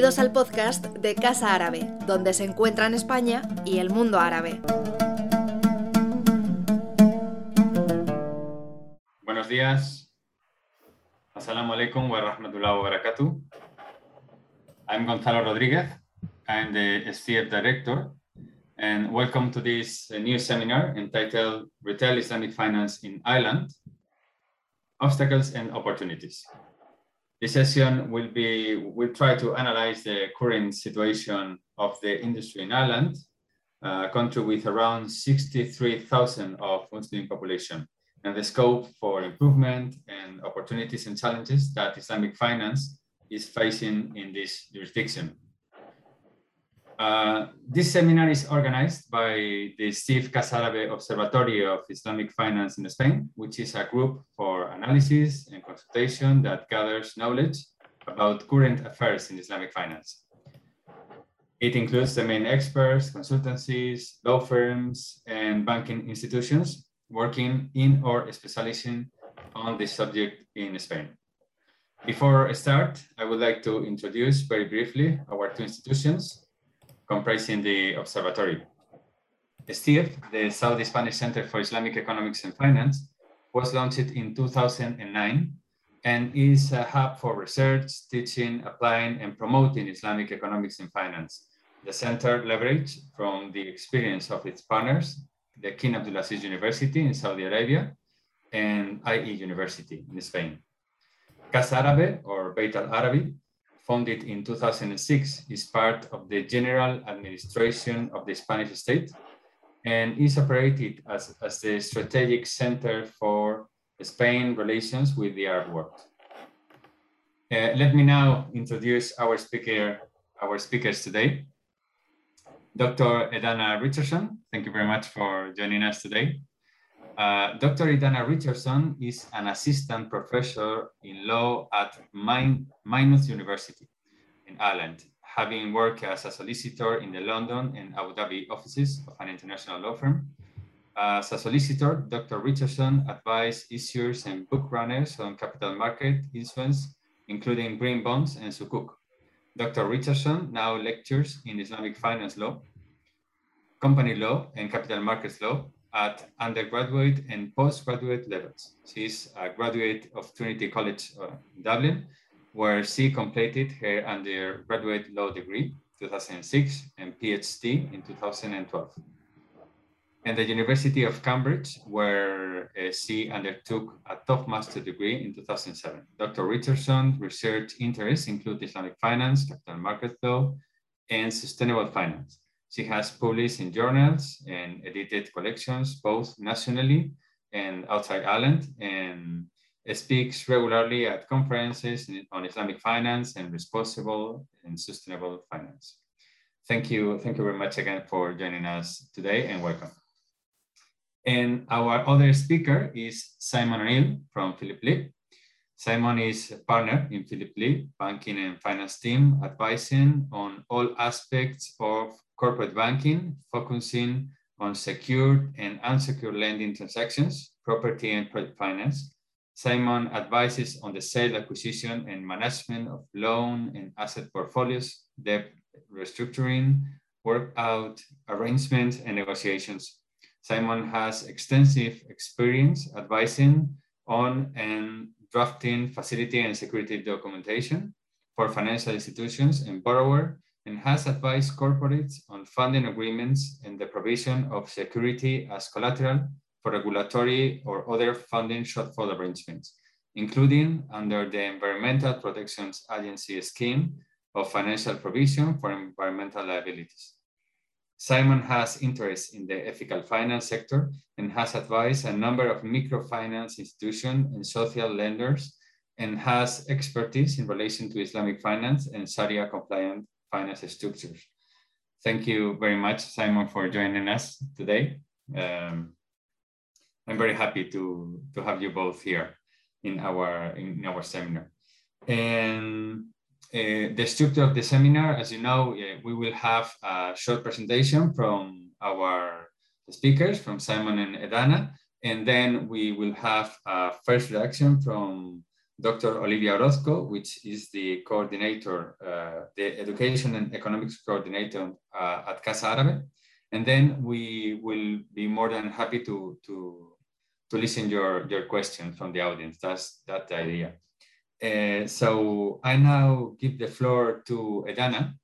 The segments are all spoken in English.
Bienvenidos al podcast de Casa Árabe, donde se encuentran España y el mundo árabe. Buenos días. Assalamu alaikum wa rahmatullahi wa barakatuh. I'm Gonzalo Rodriguez. I'm the STF director. And welcome to this uh, new seminar entitled Retail Islamic Finance in Ireland Obstacles and Opportunities. This session will be, we'll try to analyze the current situation of the industry in Ireland, a country with around 63,000 of Muslim population, and the scope for improvement and opportunities and challenges that Islamic finance is facing in this jurisdiction. Uh, this seminar is organized by the Steve Casa Árabe Observatory of Islamic Finance in Spain, which is a group for analysis and consultation that gathers knowledge about current affairs in Islamic finance. It includes the main experts, consultancies, law firms, and banking institutions working in or specializing on this subject in Spain. Before I start, I would like to introduce very briefly our two institutions comprising the observatory. STIEF, the Saudi Spanish Center for Islamic Economics and Finance, was launched in 2009 and is a hub for research, teaching, applying, and promoting Islamic economics and finance. The center leveraged from the experience of its partners, the King Abdulaziz University in Saudi Arabia and IE University in Spain. Casa Árabe, or Beit al Arabi, founded in 2006, is part of the general administration of the Spanish state and is operated as, as the strategic center for Spain relations with the Arab world. Uh, let me now introduce our speaker, our speakers today. Dr. Edana Richardson, thank you very much for joining us today. Uh, Dr. Edana Richardson is an assistant professor in law at Min Maynooth University in Ireland, having worked as a solicitor in the London and Abu Dhabi offices of an international law firm. As a solicitor, Dr. Richardson advised issuers and book runners on capital market instruments, including green bonds and sukuk. Dr. Richardson now lectures in Islamic finance law, company law, and capital markets law at undergraduate and postgraduate levels. She's a graduate of Trinity College uh, Dublin, where she completed her undergraduate law degree 2006 and PhD in 2012. And the University of Cambridge, where uh, she undertook a top master degree in 2007. Dr. Richardson's research interests include Islamic finance, capital market law, and sustainable finance. She has published in journals and edited collections, both nationally and outside Ireland, and speaks regularly at conferences on Islamic finance and responsible and sustainable finance. Thank you. Thank you very much again for joining us today and welcome. And our other speaker is Simon O'Neill from Philip Lee. Simon is a partner in Philip Lee banking and finance team, advising on all aspects of corporate banking, focusing on secured and unsecured lending transactions, property and finance. Simon advises on the sale, acquisition, and management of loan and asset portfolios, debt restructuring, workout arrangements, and negotiations. Simon has extensive experience advising on and drafting facility and security documentation for financial institutions and borrower and has advised corporates on funding agreements and the provision of security as collateral for regulatory or other funding shortfall arrangements, including under the Environmental Protection Agency scheme of financial provision for environmental liabilities. Simon has interest in the ethical finance sector and has advised a number of microfinance institutions and social lenders and has expertise in relation to Islamic finance and Sharia compliant finance structures. Thank you very much, Simon, for joining us today. Um, I'm very happy to, to have you both here in our, in our seminar. And uh, the structure of the seminar, as you know, uh, we will have a short presentation from our speakers, from Simon and Edana, and then we will have a first reaction from Dr. Olivia Orozco, which is the coordinator, uh, the education and economics coordinator uh, at Casa Árabe. And then we will be more than happy to, to, to listen your, your questions from the audience. That's, that idea. Uh, so I now give the floor to Edana.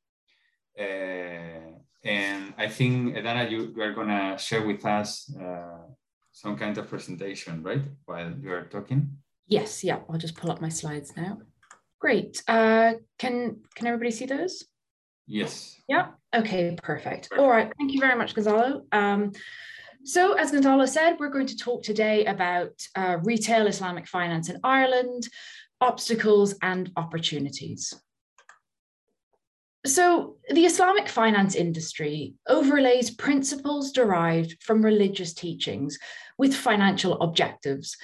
Uh, and I think, Edana, you, you are going to share with us uh, some kind of presentation, right, while you are talking? Yes, yeah, I'll just pull up my slides now. Great. Uh, can, can everybody see those? Yes. Yeah, okay, perfect. All right, thank you very much, Gonzalo. Um, so as Gonzalo said, we're going to talk today about uh, retail Islamic finance in Ireland, obstacles and opportunities. So, the Islamic finance industry overlays principles derived from religious teachings with financial objectives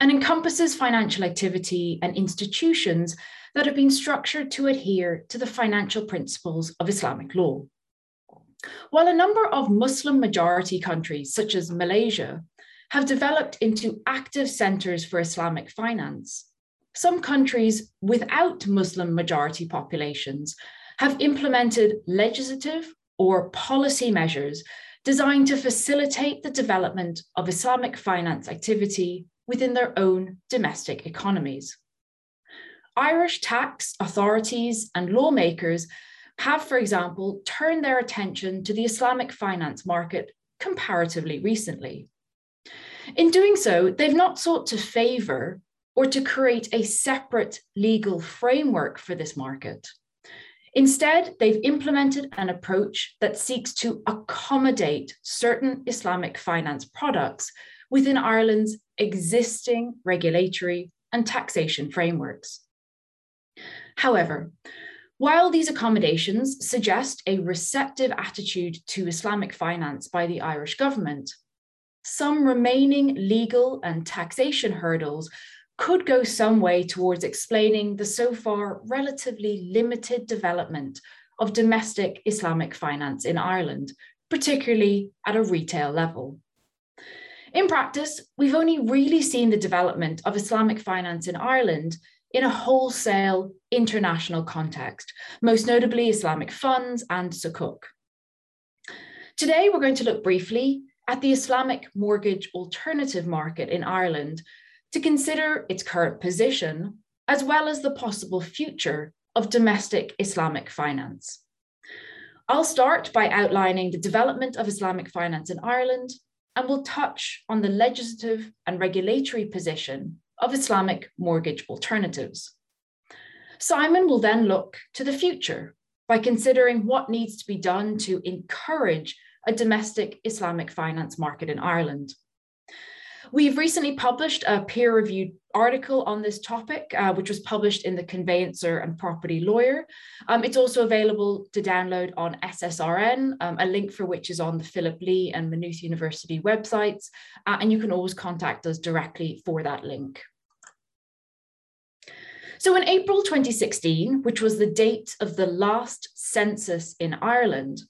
and encompasses financial activity and institutions that have been structured to adhere to the financial principles of Islamic law. While a number of Muslim majority countries, such as Malaysia, have developed into active centers for Islamic finance, some countries without Muslim majority populations have implemented legislative or policy measures designed to facilitate the development of Islamic finance activity within their own domestic economies. Irish tax authorities and lawmakers have, for example, turned their attention to the Islamic finance market comparatively recently. In doing so, they've not sought to favour or to create a separate legal framework for this market. Instead, they've implemented an approach that seeks to accommodate certain Islamic finance products within Ireland's existing regulatory and taxation frameworks. However, while these accommodations suggest a receptive attitude to Islamic finance by the Irish government, some remaining legal and taxation hurdles could go some way towards explaining the so far relatively limited development of domestic Islamic finance in Ireland, particularly at a retail level. In practice, we've only really seen the development of Islamic finance in Ireland in a wholesale international context, most notably Islamic funds and Sukuk. Today, we're going to look briefly at the Islamic mortgage alternative market in Ireland to consider its current position, as well as the possible future of domestic Islamic finance. I'll start by outlining the development of Islamic finance in Ireland, and will touch on the legislative and regulatory position of Islamic mortgage alternatives. Simon will then look to the future by considering what needs to be done to encourage a domestic Islamic finance market in Ireland. We've recently published a peer reviewed article on this topic, uh, which was published in the Conveyancer and Property Lawyer. Um, it's also available to download on SSRN, um, a link for which is on the Philip Lee and Maynooth University websites. Uh, and you can always contact us directly for that link. So in April 2016, which was the date of the last census in Ireland,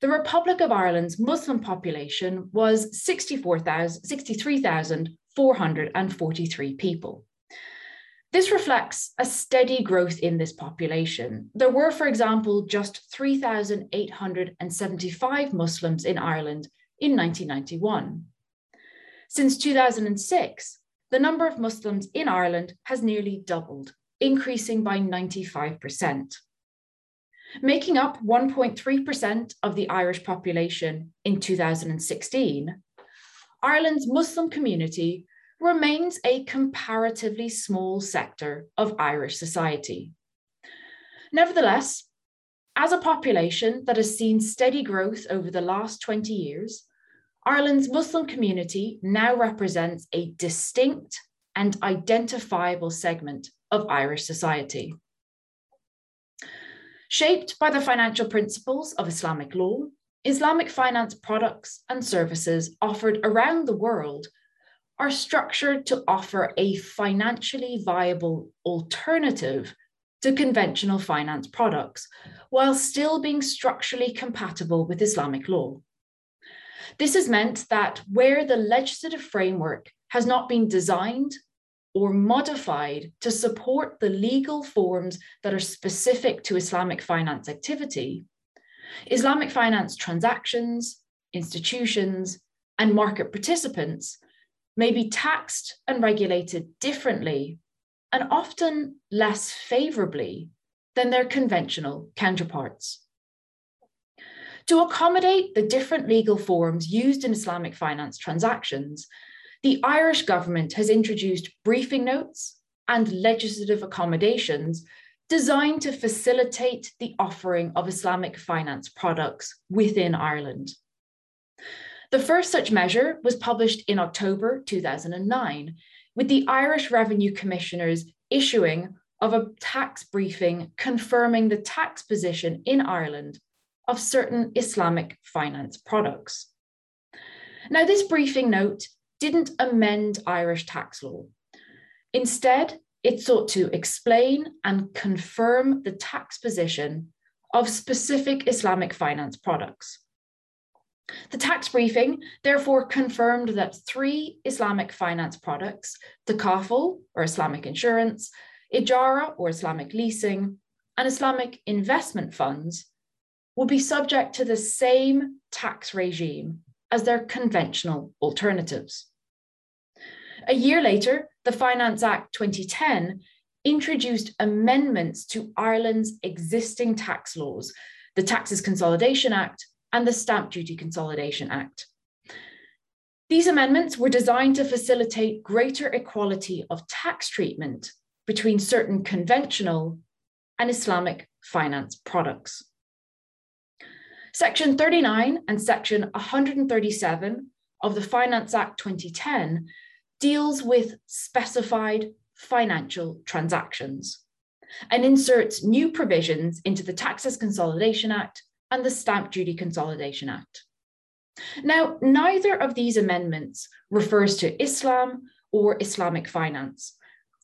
the Republic of Ireland's Muslim population was 63,443 people. This reflects a steady growth in this population. There were, for example, just 3,875 Muslims in Ireland in 1991. Since 2006, the number of Muslims in Ireland has nearly doubled, increasing by 95% making up 1.3% of the Irish population in 2016, Ireland's Muslim community remains a comparatively small sector of Irish society. Nevertheless, as a population that has seen steady growth over the last 20 years, Ireland's Muslim community now represents a distinct and identifiable segment of Irish society. Shaped by the financial principles of Islamic law, Islamic finance products and services offered around the world are structured to offer a financially viable alternative to conventional finance products while still being structurally compatible with Islamic law. This has meant that where the legislative framework has not been designed or modified to support the legal forms that are specific to Islamic finance activity, Islamic finance transactions, institutions, and market participants may be taxed and regulated differently and often less favorably than their conventional counterparts. To accommodate the different legal forms used in Islamic finance transactions, the Irish government has introduced briefing notes and legislative accommodations designed to facilitate the offering of Islamic finance products within Ireland. The first such measure was published in October 2009, with the Irish Revenue Commissioners issuing of a tax briefing confirming the tax position in Ireland of certain Islamic finance products. Now, this briefing note didn't amend Irish tax law. Instead, it sought to explain and confirm the tax position of specific Islamic finance products. The tax briefing therefore confirmed that three Islamic finance products, Takaful or Islamic insurance, Ijara or Islamic leasing, and Islamic investment funds, will be subject to the same tax regime as their conventional alternatives. A year later, the Finance Act 2010 introduced amendments to Ireland's existing tax laws, the Taxes Consolidation Act and the Stamp Duty Consolidation Act. These amendments were designed to facilitate greater equality of tax treatment between certain conventional and Islamic finance products. Section 39 and Section 137 of the Finance Act 2010 deals with specified financial transactions and inserts new provisions into the Taxes Consolidation Act and the Stamp Duty Consolidation Act. Now, neither of these amendments refers to Islam or Islamic finance,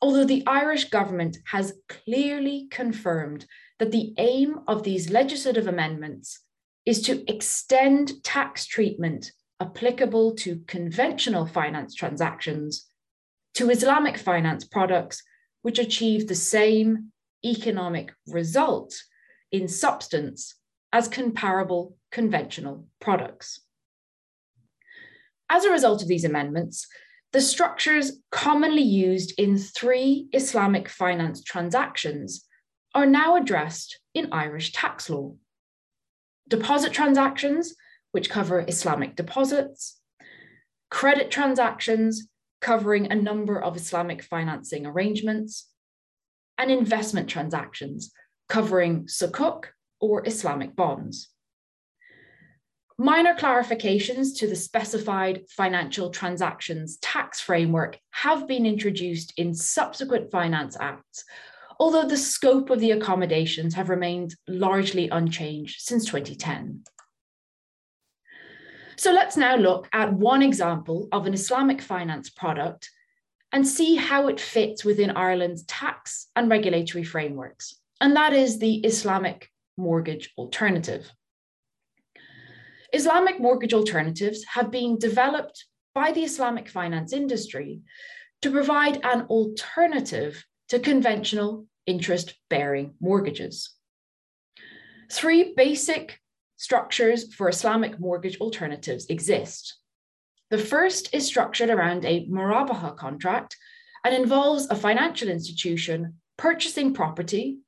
although the Irish government has clearly confirmed that the aim of these legislative amendments is to extend tax treatment applicable to conventional finance transactions to Islamic finance products, which achieve the same economic result in substance as comparable conventional products. As a result of these amendments, the structures commonly used in three Islamic finance transactions are now addressed in Irish tax law. Deposit transactions, which cover Islamic deposits, credit transactions, covering a number of Islamic financing arrangements, and investment transactions, covering sukuk or Islamic bonds. Minor clarifications to the specified financial transactions tax framework have been introduced in subsequent finance acts, although the scope of the accommodations have remained largely unchanged since 2010. So let's now look at one example of an Islamic finance product and see how it fits within Ireland's tax and regulatory frameworks, and that is the Islamic mortgage alternative. Islamic mortgage alternatives have been developed by the Islamic finance industry to provide an alternative to conventional interest bearing mortgages. Three basic structures for Islamic mortgage alternatives exist. The first is structured around a murabaha contract and involves a financial institution purchasing property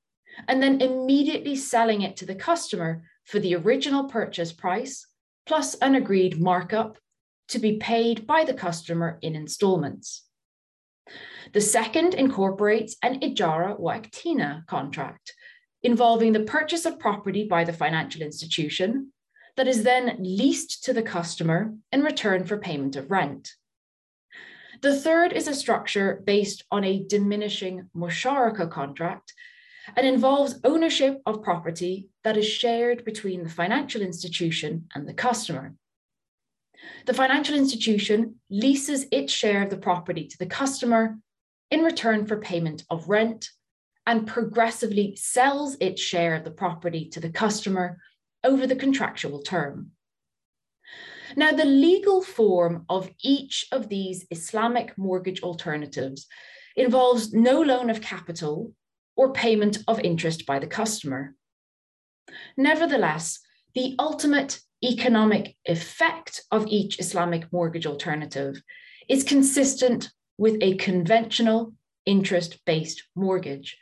and then immediately selling it to the customer for the original purchase price plus an agreed markup to be paid by the customer in installments. The second incorporates an ijara wa iktina contract involving the purchase of property by the financial institution that is then leased to the customer in return for payment of rent. The third is a structure based on a diminishing musharaka contract and involves ownership of property that is shared between the financial institution and the customer. The financial institution leases its share of the property to the customer in return for payment of rent and progressively sells its share of the property to the customer over the contractual term. Now, the legal form of each of these Islamic mortgage alternatives involves no loan of capital or payment of interest by the customer. Nevertheless, the ultimate economic effect of each Islamic mortgage alternative is consistent with a conventional interest based mortgage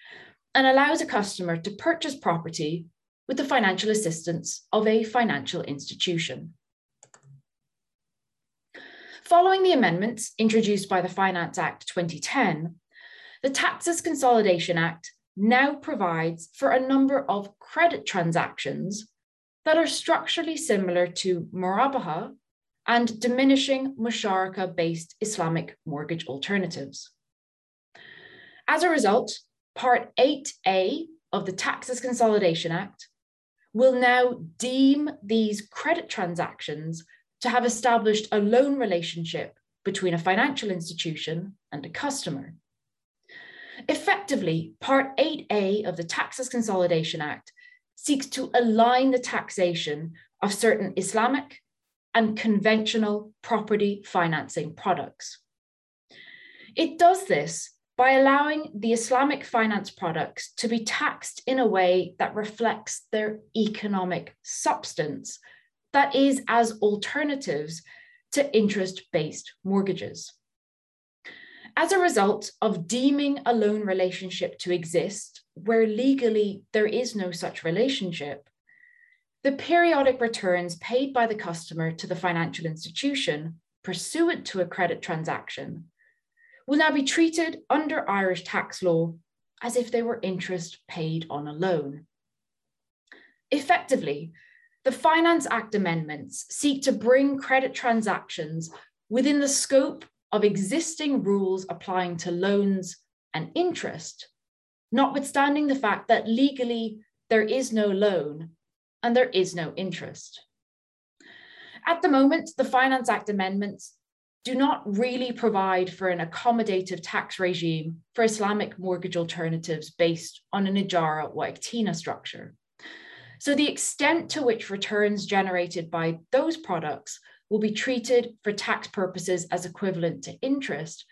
and allows a customer to purchase property with the financial assistance of a financial institution. Following the amendments introduced by the Finance Act 2010, the Taxes Consolidation Act now provides for a number of credit transactions that are structurally similar to Murabaha and diminishing Musharaka based Islamic mortgage alternatives. As a result, Part 8A of the Taxes Consolidation Act will now deem these credit transactions to have established a loan relationship between a financial institution and a customer. Effectively, Part 8A of the Taxes Consolidation Act seeks to align the taxation of certain Islamic and conventional property financing products. It does this by allowing the Islamic finance products to be taxed in a way that reflects their economic substance, that is, as alternatives to interest based mortgages. As a result of deeming a loan relationship to exist where legally there is no such relationship, the periodic returns paid by the customer to the financial institution pursuant to a credit transaction will now be treated under Irish tax law as if they were interest paid on a loan. Effectively, the Finance Act amendments seek to bring credit transactions within the scope of existing rules applying to loans and interest, notwithstanding the fact that legally there is no loan and there is no interest. At the moment, the Finance Act amendments do not really provide for an accommodative tax regime for Islamic mortgage alternatives based on an Ijara wa Iktina structure. So the extent to which returns generated by those products will be treated for tax purposes as equivalent to interest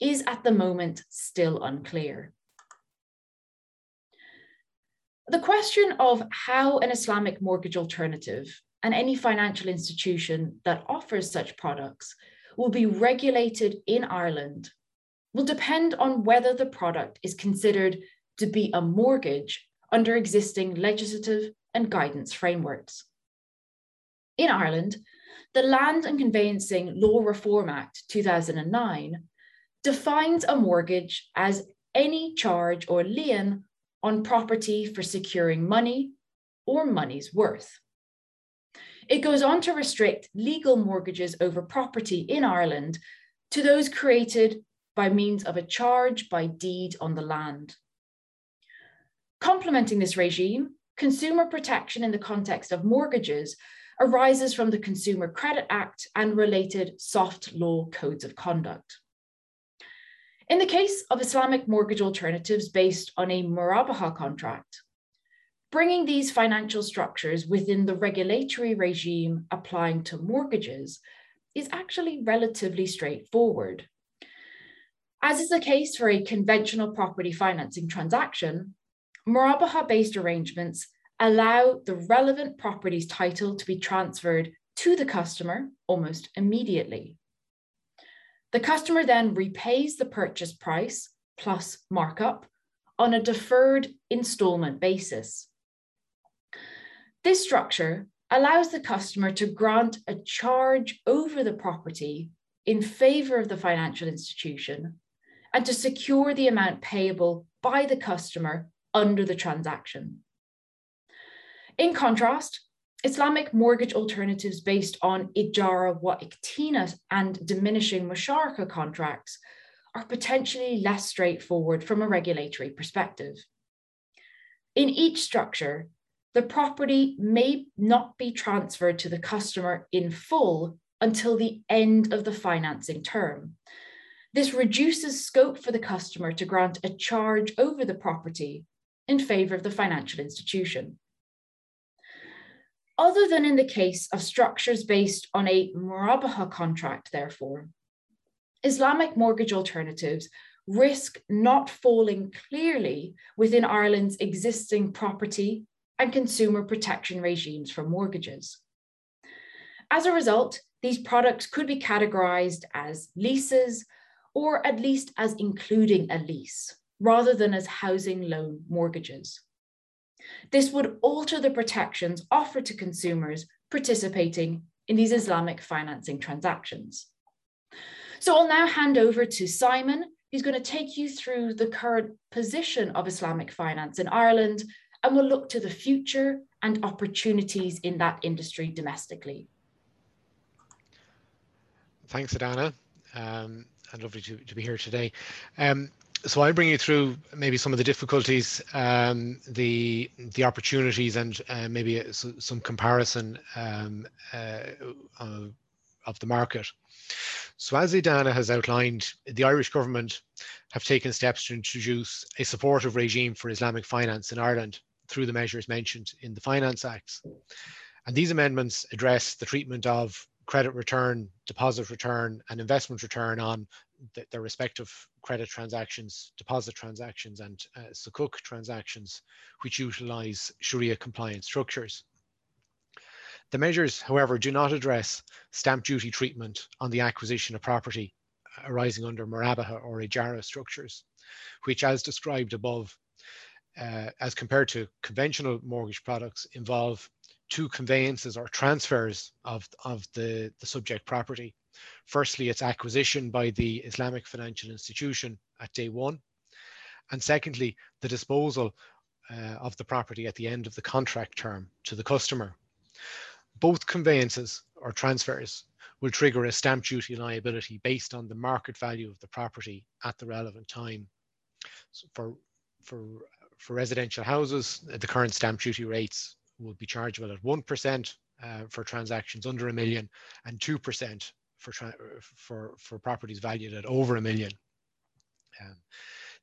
is at the moment still unclear. The question of how an Islamic mortgage alternative and any financial institution that offers such products will be regulated in Ireland will depend on whether the product is considered to be a mortgage under existing legislative and guidance frameworks. In Ireland, the Land and Conveyancing Law Reform Act 2009 defines a mortgage as any charge or lien on property for securing money or money's worth. It goes on to restrict legal mortgages over property in Ireland to those created by means of a charge by deed on the land. Complementing this regime, consumer protection in the context of mortgages arises from the Consumer Credit Act and related soft law codes of conduct. In the case of Islamic mortgage alternatives based on a Murabaha contract, bringing these financial structures within the regulatory regime applying to mortgages is actually relatively straightforward. As is the case for a conventional property financing transaction, Murabaha based arrangements allow the relevant property's title to be transferred to the customer almost immediately. The customer then repays the purchase price plus markup on a deferred installment basis. This structure allows the customer to grant a charge over the property in favor of the financial institution and to secure the amount payable by the customer under the transaction. In contrast, Islamic mortgage alternatives based on Ijara wa Iktina and diminishing Musharaka contracts are potentially less straightforward from a regulatory perspective. In each structure, the property may not be transferred to the customer in full until the end of the financing term. This reduces scope for the customer to grant a charge over the property in favour of the financial institution. Other than in the case of structures based on a Murabaha contract, therefore, Islamic mortgage alternatives risk not falling clearly within Ireland's existing property and consumer protection regimes for mortgages. As a result, these products could be categorized as leases or at least as including a lease rather than as housing loan mortgages. This would alter the protections offered to consumers participating in these Islamic financing transactions. So I'll now hand over to Simon, who's going to take you through the current position of Islamic finance in Ireland, and we'll look to the future and opportunities in that industry domestically. Thanks, Edana, um, and lovely to, to be here today. Um, so I'll bring you through maybe some of the difficulties, um, the the opportunities, and uh, maybe some comparison um, uh, of the market. So as Edana has outlined, the Irish government have taken steps to introduce a supportive regime for Islamic finance in Ireland through the measures mentioned in the Finance Acts. And these amendments address the treatment of credit return, deposit return, and investment return on the, their respective credit transactions, deposit transactions, and uh, Sukuk transactions, which utilize Sharia compliant structures. The measures, however, do not address stamp duty treatment on the acquisition of property arising under Murabaha or Ijara structures, which, as described above, uh, as compared to conventional mortgage products, involve two conveyances or transfers of, of the, the subject property Firstly, its acquisition by the Islamic financial institution at day one. And secondly, the disposal uh, of the property at the end of the contract term to the customer. Both conveyances or transfers will trigger a stamp duty liability based on the market value of the property at the relevant time. So for, for, for residential houses, the current stamp duty rates will be chargeable at 1% uh, for transactions under a million and 2% for, for, for properties valued at over a million. Um,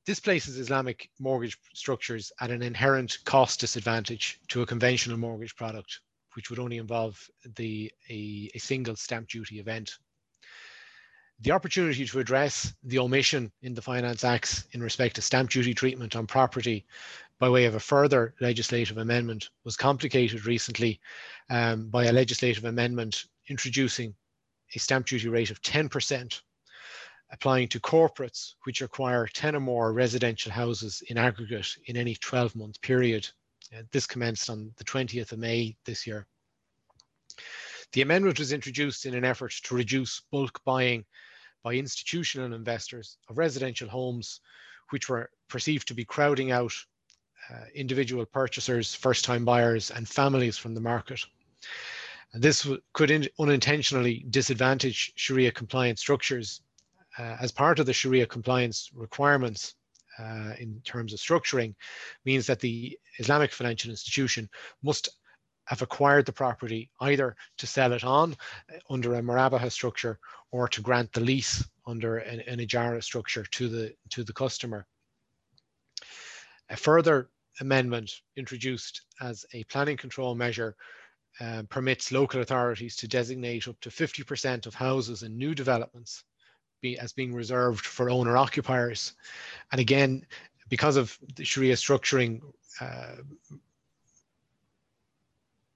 this places Islamic mortgage structures at an inherent cost disadvantage to a conventional mortgage product, which would only involve the, a, a single stamp duty event. The opportunity to address the omission in the Finance Acts in respect to stamp duty treatment on property by way of a further legislative amendment was complicated recently um, by a legislative amendment introducing a stamp duty rate of 10% applying to corporates which acquire 10 or more residential houses in aggregate in any 12 month period. Uh, this commenced on the 20th of May this year. The amendment was introduced in an effort to reduce bulk buying by institutional investors of residential homes, which were perceived to be crowding out uh, individual purchasers, first time buyers, and families from the market. And this could in, unintentionally disadvantage Sharia compliant structures uh, as part of the Sharia compliance requirements uh, in terms of structuring means that the Islamic financial institution must have acquired the property either to sell it on uh, under a Murabaha structure or to grant the lease under an, an Ijara structure to the, to the customer. A further amendment introduced as a planning control measure um, permits local authorities to designate up to 50% of houses in new developments be, as being reserved for owner occupiers. And again, because of the Sharia structuring uh,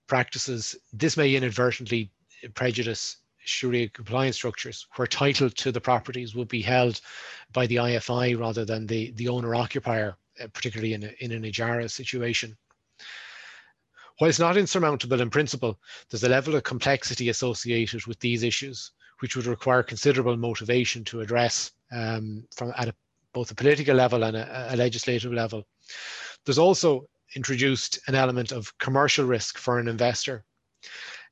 practices, this may inadvertently prejudice Sharia compliance structures where title to the properties would be held by the IFI rather than the, the owner occupier, uh, particularly in, a, in an Ijara situation. While it's not insurmountable in principle, there's a level of complexity associated with these issues, which would require considerable motivation to address um, from at a, both a political level and a, a legislative level. There's also introduced an element of commercial risk for an investor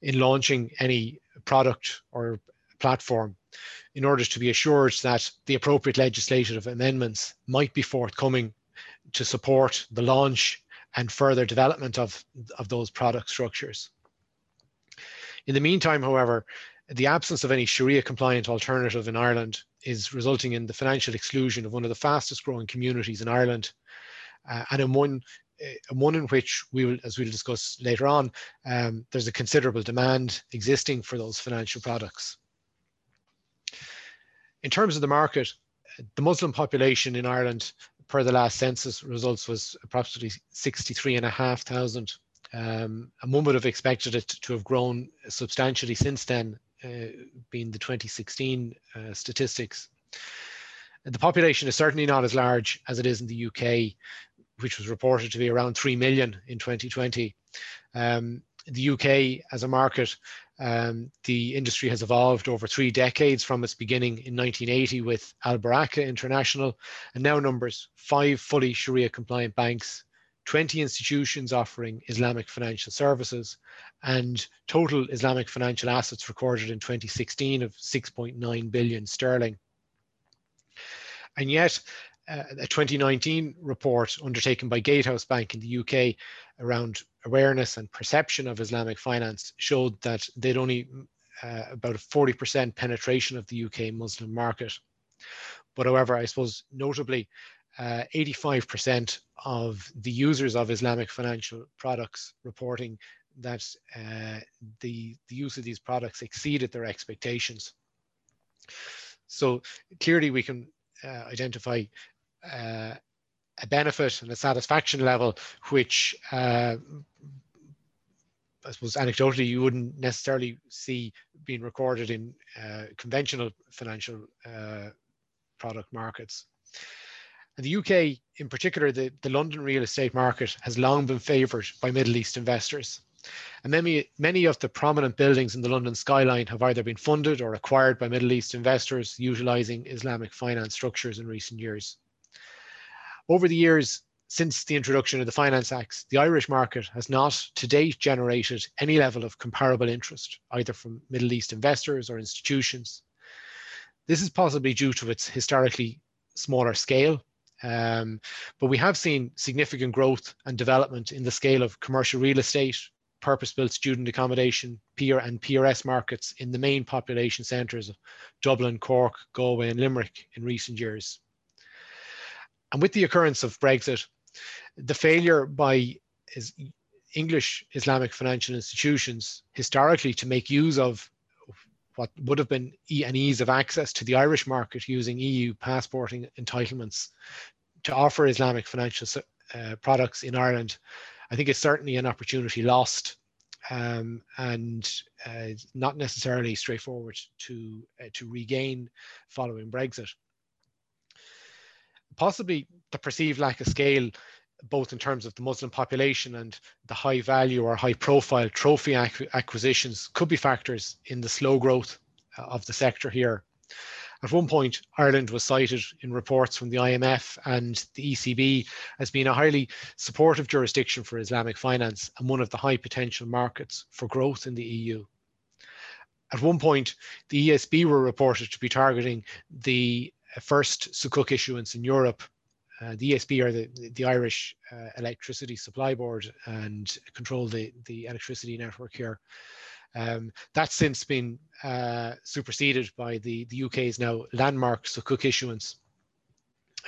in launching any product or platform in order to be assured that the appropriate legislative amendments might be forthcoming to support the launch and further development of, of those product structures. In the meantime, however, the absence of any Sharia compliant alternative in Ireland is resulting in the financial exclusion of one of the fastest growing communities in Ireland uh, and in one uh, one in which we will, as we'll discuss later on, um, there's a considerable demand existing for those financial products. In terms of the market, the Muslim population in Ireland per the last census results was approximately 63,500. Um, and one would have expected it to have grown substantially since then, uh, being the 2016 uh, statistics. The population is certainly not as large as it is in the UK, which was reported to be around 3 million in 2020. Um, the UK as a market, um, the industry has evolved over three decades from its beginning in 1980 with Al Baraka International and now numbers five fully Sharia compliant banks, 20 institutions offering Islamic financial services, and total Islamic financial assets recorded in 2016 of 6.9 billion sterling. And yet, a 2019 report undertaken by Gatehouse Bank in the UK around awareness and perception of Islamic finance showed that they'd only uh, about a 40% penetration of the UK Muslim market. But however, I suppose notably, 85% uh, of the users of Islamic financial products reporting that uh, the, the use of these products exceeded their expectations. So clearly we can uh, identify uh, a benefit and a satisfaction level, which uh, I suppose anecdotally you wouldn't necessarily see being recorded in uh, conventional financial uh, product markets. And the UK, in particular, the, the London real estate market has long been favoured by Middle East investors. And many, many of the prominent buildings in the London skyline have either been funded or acquired by Middle East investors utilising Islamic finance structures in recent years. Over the years, since the introduction of the Finance Acts, the Irish market has not to date generated any level of comparable interest, either from Middle East investors or institutions. This is possibly due to its historically smaller scale, um, but we have seen significant growth and development in the scale of commercial real estate, purpose-built student accommodation, peer and PRS markets in the main population centres of Dublin, Cork, Galway and Limerick in recent years. And with the occurrence of Brexit, the failure by is English Islamic financial institutions historically to make use of what would have been an ease of access to the Irish market using EU passporting entitlements to offer Islamic financial uh, products in Ireland, I think it's certainly an opportunity lost um, and uh, not necessarily straightforward to uh, to regain following Brexit possibly the perceived lack of scale, both in terms of the Muslim population and the high value or high profile trophy acquisitions, could be factors in the slow growth uh, of the sector here. At one point, Ireland was cited in reports from the IMF and the ECB as being a highly supportive jurisdiction for Islamic finance and one of the high potential markets for growth in the EU. At one point, the ESB were reported to be targeting the first Sukuk issuance in Europe. Uh, the ESB are the, the Irish uh, Electricity Supply Board and control the, the electricity network here. Um, that's since been uh, superseded by the, the UK's now landmark Sukuk issuance.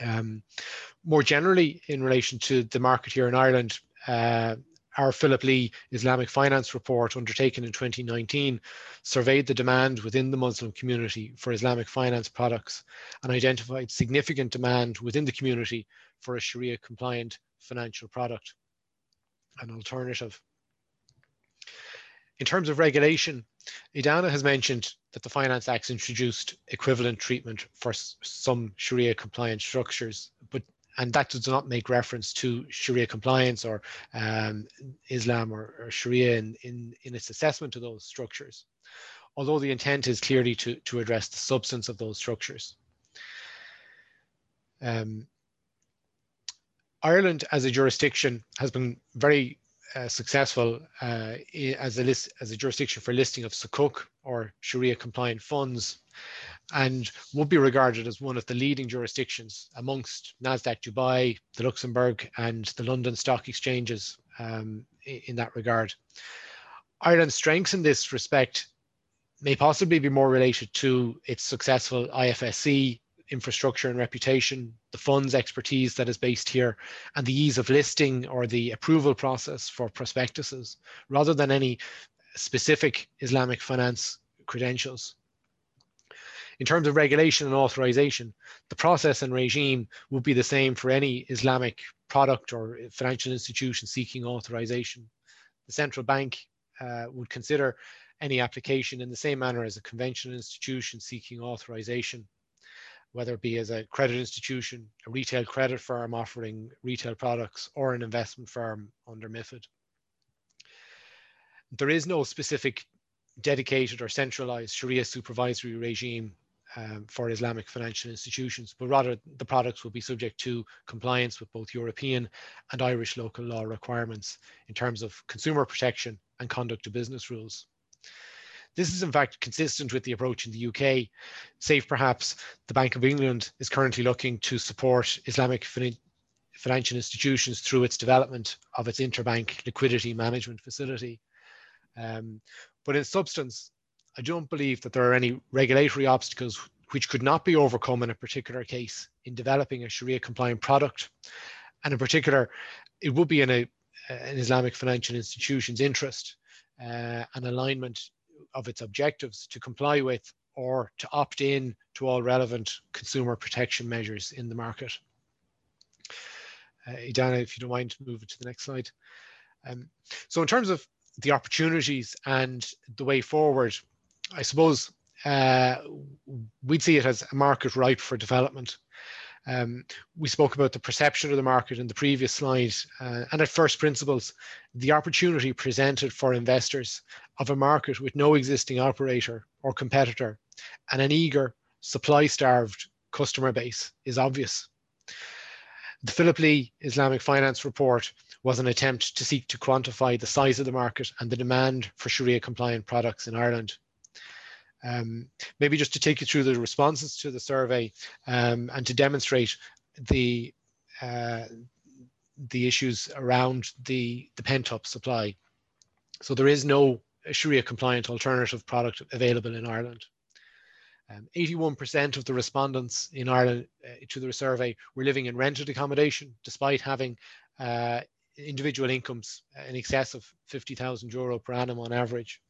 Um, more generally, in relation to the market here in Ireland, uh, our Philip Lee Islamic Finance Report undertaken in 2019 surveyed the demand within the Muslim community for Islamic finance products and identified significant demand within the community for a Sharia compliant financial product, an alternative. In terms of regulation, Edana has mentioned that the Finance Acts introduced equivalent treatment for some Sharia compliant structures, but and that does not make reference to Sharia compliance or um, Islam or, or Sharia in, in, in, its assessment of those structures, although the intent is clearly to, to address the substance of those structures. Um, Ireland as a jurisdiction has been very uh, successful uh, as a list as a jurisdiction for listing of sukuk or Sharia compliant funds and would be regarded as one of the leading jurisdictions amongst Nasdaq Dubai, the Luxembourg, and the London stock exchanges um, in that regard. Ireland's strengths in this respect may possibly be more related to its successful IFSC infrastructure and reputation, the fund's expertise that is based here, and the ease of listing or the approval process for prospectuses, rather than any specific Islamic finance credentials. In terms of regulation and authorization, the process and regime would be the same for any Islamic product or financial institution seeking authorization. The central bank uh, would consider any application in the same manner as a conventional institution seeking authorization, whether it be as a credit institution, a retail credit firm offering retail products, or an investment firm under MIFID. There is no specific dedicated or centralized Sharia supervisory regime um, for Islamic financial institutions, but rather the products will be subject to compliance with both European and Irish local law requirements in terms of consumer protection and conduct of business rules. This is in fact consistent with the approach in the UK, save perhaps the Bank of England is currently looking to support Islamic fin financial institutions through its development of its interbank liquidity management facility. Um, but in substance, I don't believe that there are any regulatory obstacles which could not be overcome in a particular case in developing a Sharia compliant product. And in particular, it would be in a, an Islamic financial institution's interest uh, and alignment of its objectives to comply with or to opt in to all relevant consumer protection measures in the market. Uh, Edana, if you don't mind, move it to the next slide. Um, so in terms of the opportunities and the way forward, I suppose uh, we'd see it as a market ripe for development. Um, we spoke about the perception of the market in the previous slide, uh, and at first principles, the opportunity presented for investors of a market with no existing operator or competitor and an eager, supply starved customer base is obvious. The Philip Lee Islamic Finance Report was an attempt to seek to quantify the size of the market and the demand for Sharia compliant products in Ireland. Um, maybe just to take you through the responses to the survey um, and to demonstrate the uh, the issues around the, the pent-up supply. So there is no Sharia compliant alternative product available in Ireland. 81% um, of the respondents in Ireland uh, to the survey were living in rented accommodation, despite having uh, individual incomes in excess of 50,000 euro per annum on average.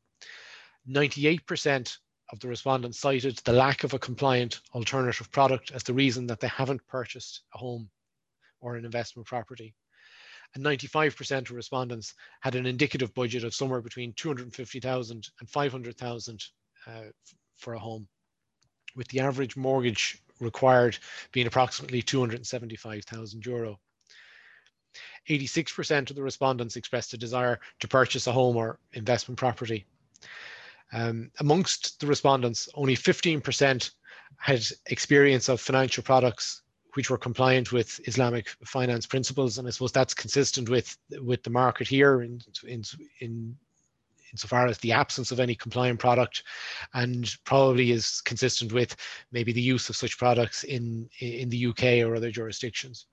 98% of the respondents cited the lack of a compliant alternative product as the reason that they haven't purchased a home or an investment property. And 95% of respondents had an indicative budget of somewhere between 250,000 and 500,000 uh, for a home, with the average mortgage required being approximately 275,000 euro. 86% of the respondents expressed a desire to purchase a home or investment property. Um, amongst the respondents, only 15% had experience of financial products which were compliant with Islamic finance principles, and I suppose that's consistent with with the market here in in in insofar as the absence of any compliant product, and probably is consistent with maybe the use of such products in in the UK or other jurisdictions.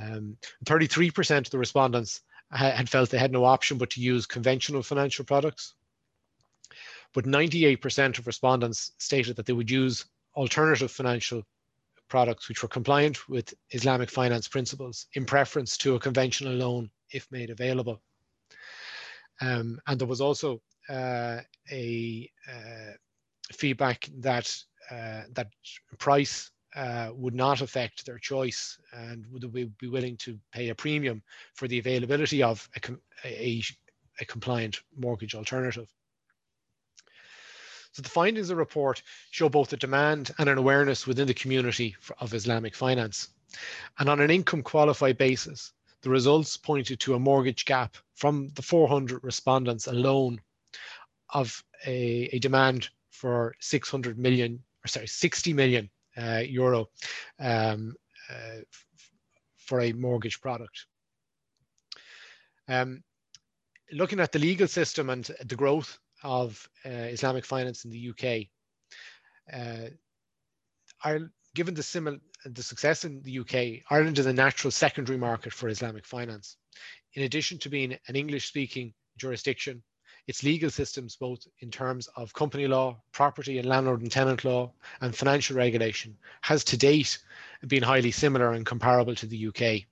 33% um, of the respondents had felt they had no option but to use conventional financial products. But 98% of respondents stated that they would use alternative financial products which were compliant with Islamic finance principles in preference to a conventional loan if made available. Um, and there was also uh, a uh, feedback that uh, that price uh, would not affect their choice and would we be willing to pay a premium for the availability of a, a, a compliant mortgage alternative. So the findings of the report show both a demand and an awareness within the community for, of Islamic finance. And on an income qualified basis, the results pointed to a mortgage gap from the 400 respondents alone of a, a demand for 600 million, or sorry, 60 million uh, euro um, uh, for a mortgage product. Um, looking at the legal system and the growth of uh, Islamic finance in the UK, are, given the similar the success in the UK, Ireland is a natural secondary market for Islamic finance. In addition to being an English speaking jurisdiction, its legal systems, both in terms of company law, property and landlord and tenant law, and financial regulation, has to date been highly similar and comparable to the UK.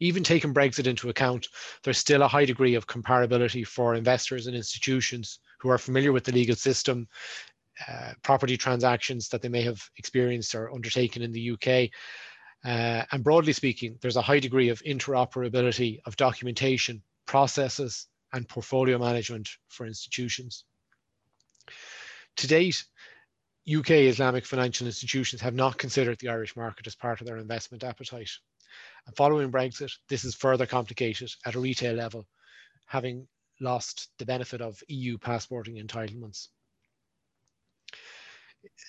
Even taking Brexit into account, there's still a high degree of comparability for investors and institutions who are familiar with the legal system uh, property transactions that they may have experienced or undertaken in the UK. Uh, and broadly speaking, there's a high degree of interoperability of documentation, processes, and portfolio management for institutions. To date, UK Islamic financial institutions have not considered the Irish market as part of their investment appetite. And following Brexit, this is further complicated at a retail level, having lost the benefit of EU passporting entitlements.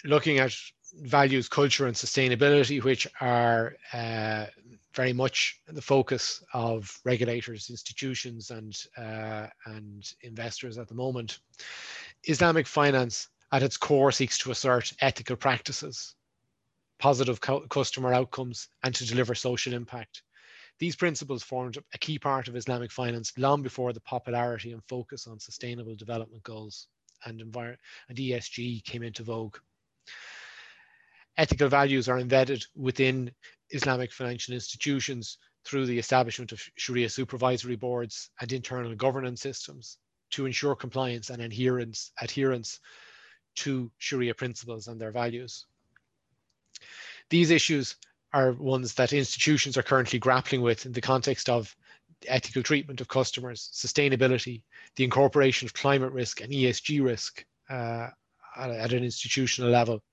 Looking at values, culture, and sustainability, which are uh, very much the focus of regulators, institutions, and uh, and investors at the moment. Islamic finance, at its core, seeks to assert ethical practices, positive customer outcomes, and to deliver social impact. These principles formed a key part of Islamic finance long before the popularity and focus on sustainable development goals and, and ESG came into vogue ethical values are embedded within Islamic financial institutions through the establishment of Sharia supervisory boards and internal governance systems to ensure compliance and adherence, adherence to Sharia principles and their values. These issues are ones that institutions are currently grappling with in the context of ethical treatment of customers, sustainability, the incorporation of climate risk and ESG risk uh, at an institutional level,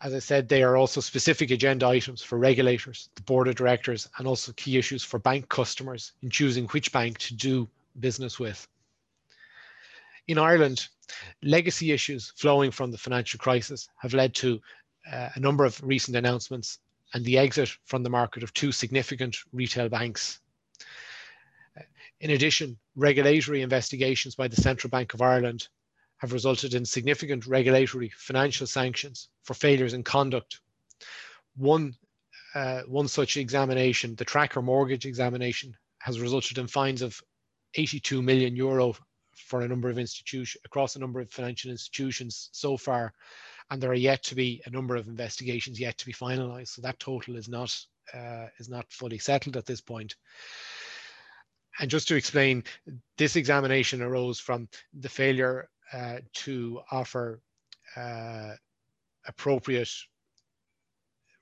as I said, they are also specific agenda items for regulators, the board of directors, and also key issues for bank customers in choosing which bank to do business with. In Ireland, legacy issues flowing from the financial crisis have led to uh, a number of recent announcements and the exit from the market of two significant retail banks. In addition, regulatory investigations by the Central Bank of Ireland have resulted in significant regulatory financial sanctions for failures in conduct. One, uh, one such examination, the tracker mortgage examination, has resulted in fines of 82 million euro for a number of institutions across a number of financial institutions so far, and there are yet to be a number of investigations yet to be finalised. So that total is not uh, is not fully settled at this point. And just to explain, this examination arose from the failure uh, to offer uh, appropriate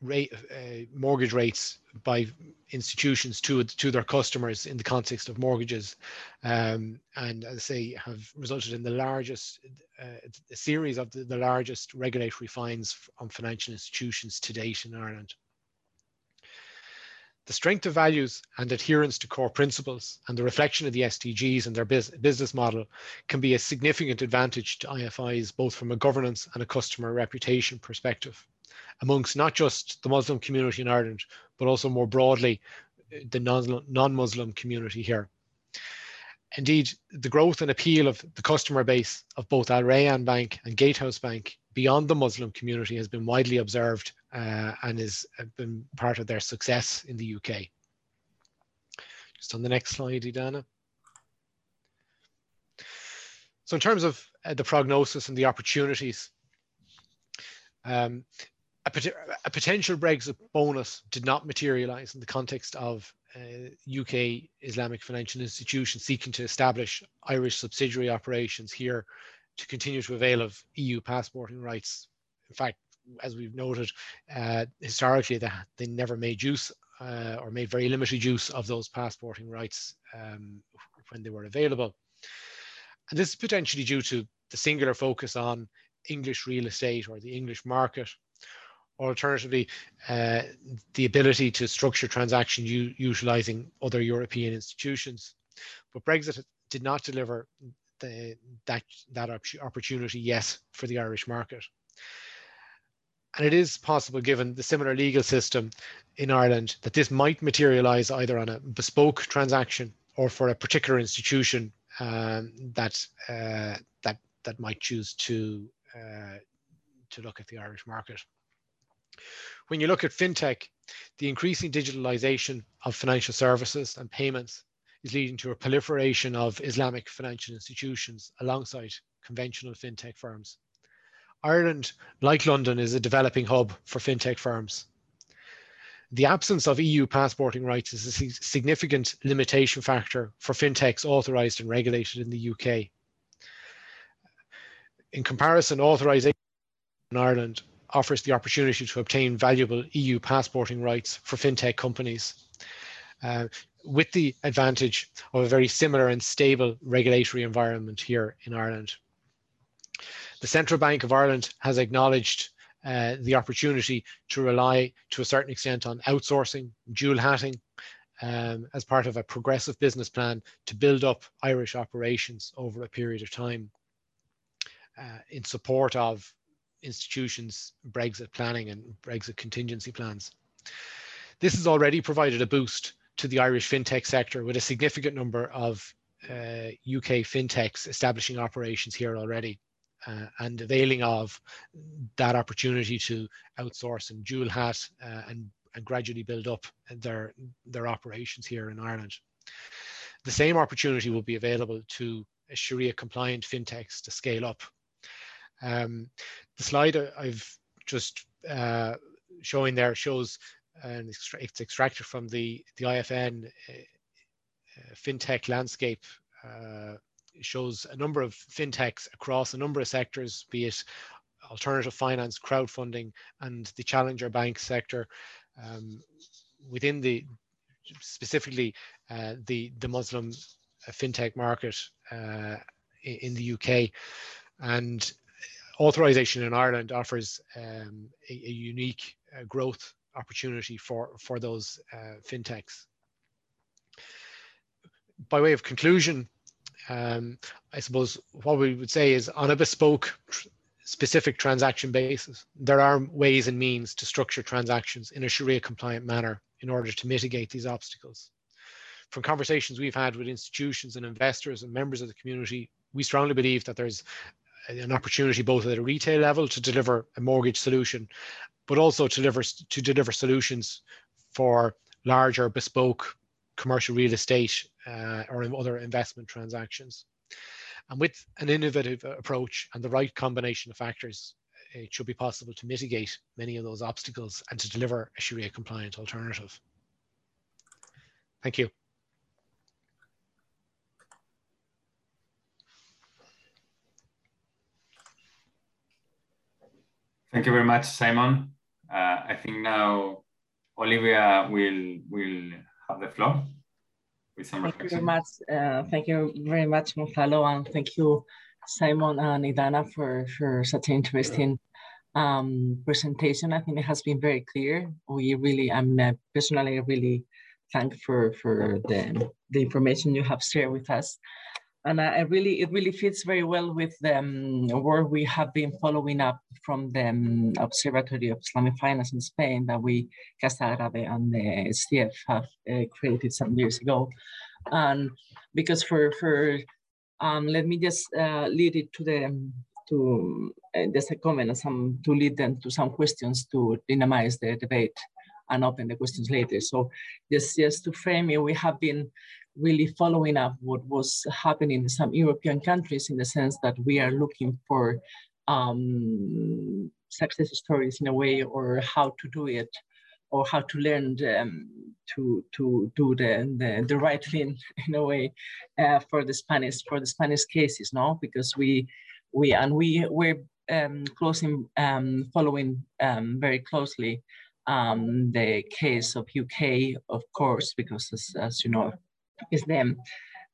rate uh, mortgage rates by institutions to to their customers in the context of mortgages um, and as I say have resulted in the largest uh, series of the, the largest regulatory fines on financial institutions to date in Ireland. The strength of values and adherence to core principles and the reflection of the SDGs and their business model can be a significant advantage to IFIs, both from a governance and a customer reputation perspective, amongst not just the Muslim community in Ireland, but also more broadly the non-Muslim community here. Indeed, the growth and appeal of the customer base of both Al Rayan Bank and Gatehouse Bank beyond the Muslim community has been widely observed uh, and has uh, been part of their success in the UK. Just on the next slide, Edana. So in terms of uh, the prognosis and the opportunities, um, a, a, potential Brexit bonus did not materialize in the context of uh, UK Islamic financial institutions seeking to establish Irish subsidiary operations here to continue to avail of EU passporting rights. In fact, as we've noted, uh, historically they, they never made use uh, or made very limited use of those passporting rights um, when they were available. And this is potentially due to the singular focus on English real estate or the English market. Alternatively, uh, the ability to structure transactions utilizing other European institutions. But Brexit did not deliver the, that, that opportunity yet for the Irish market. And it is possible, given the similar legal system in Ireland, that this might materialize either on a bespoke transaction or for a particular institution um, that uh, that that might choose to uh, to look at the Irish market. When you look at fintech, the increasing digitalization of financial services and payments is leading to a proliferation of Islamic financial institutions alongside conventional fintech firms. Ireland, like London, is a developing hub for fintech firms. The absence of EU passporting rights is a significant limitation factor for fintechs authorised and regulated in the UK. in comparison, authorization in Ireland offers the opportunity to obtain valuable EU passporting rights for fintech companies. Uh, with the advantage of a very similar and stable regulatory environment here in Ireland. The Central Bank of Ireland has acknowledged uh, the opportunity to rely to a certain extent on outsourcing, dual hatting, um, as part of a progressive business plan to build up Irish operations over a period of time uh, in support of institutions' Brexit planning and Brexit contingency plans. This has already provided a boost to the Irish fintech sector with a significant number of uh, UK fintechs establishing operations here already uh, and availing of that opportunity to outsource and dual hat uh, and, and gradually build up their, their operations here in Ireland. The same opportunity will be available to Sharia compliant fintechs to scale up. Um, the slide I've just uh, showing there shows and it's extracted from the, the IFN uh, uh, fintech landscape uh, shows a number of fintechs across a number of sectors, be it alternative finance, crowdfunding, and the challenger bank sector. Um, within the specifically uh, the the Muslim fintech market uh, in the UK, and authorization in Ireland offers um, a, a, unique uh, growth opportunity for for those uh, fintechs. By way of conclusion, um, I suppose what we would say is on a bespoke tr specific transaction basis, there are ways and means to structure transactions in a Sharia compliant manner in order to mitigate these obstacles. From conversations we've had with institutions and investors and members of the community, we strongly believe that there's an opportunity both at a retail level to deliver a mortgage solution, but also to deliver, to deliver solutions for larger bespoke commercial real estate uh, or other investment transactions. And with an innovative approach and the right combination of factors, it should be possible to mitigate many of those obstacles and to deliver a Sharia compliant alternative. Thank you. Thank you very much, Simon. Uh, I think now Olivia will will have the floor with some thank reflection. You very much. Uh, thank you very much, Gonzalo, and thank you, Simon and Edana, for, for such an interesting um, presentation. I think it has been very clear. We really, I'm uh, personally really thank for, for the, the information you have shared with us and I, really it really fits very well with the um, work we have been following up from the um, Observatory of Islamic Finance in Spain that we Casa Árabe and the STF have uh, created some years ago, and because for for um, let me just uh, lead it to the um, to uh, just a comment and some to lead them to some questions to dynamize the debate and open the questions later. So just just to frame it, we have been really following up what was happening in some European countries in the sense that we are looking for um, success stories in a way or how to do it or how to learn um, to to do the, the, the right thing in a way uh, for the Spanish for the Spanish cases, no? Because we we and we we're um, closing um, following um, very closely um, the case of UK, of course, because as, as you know, is the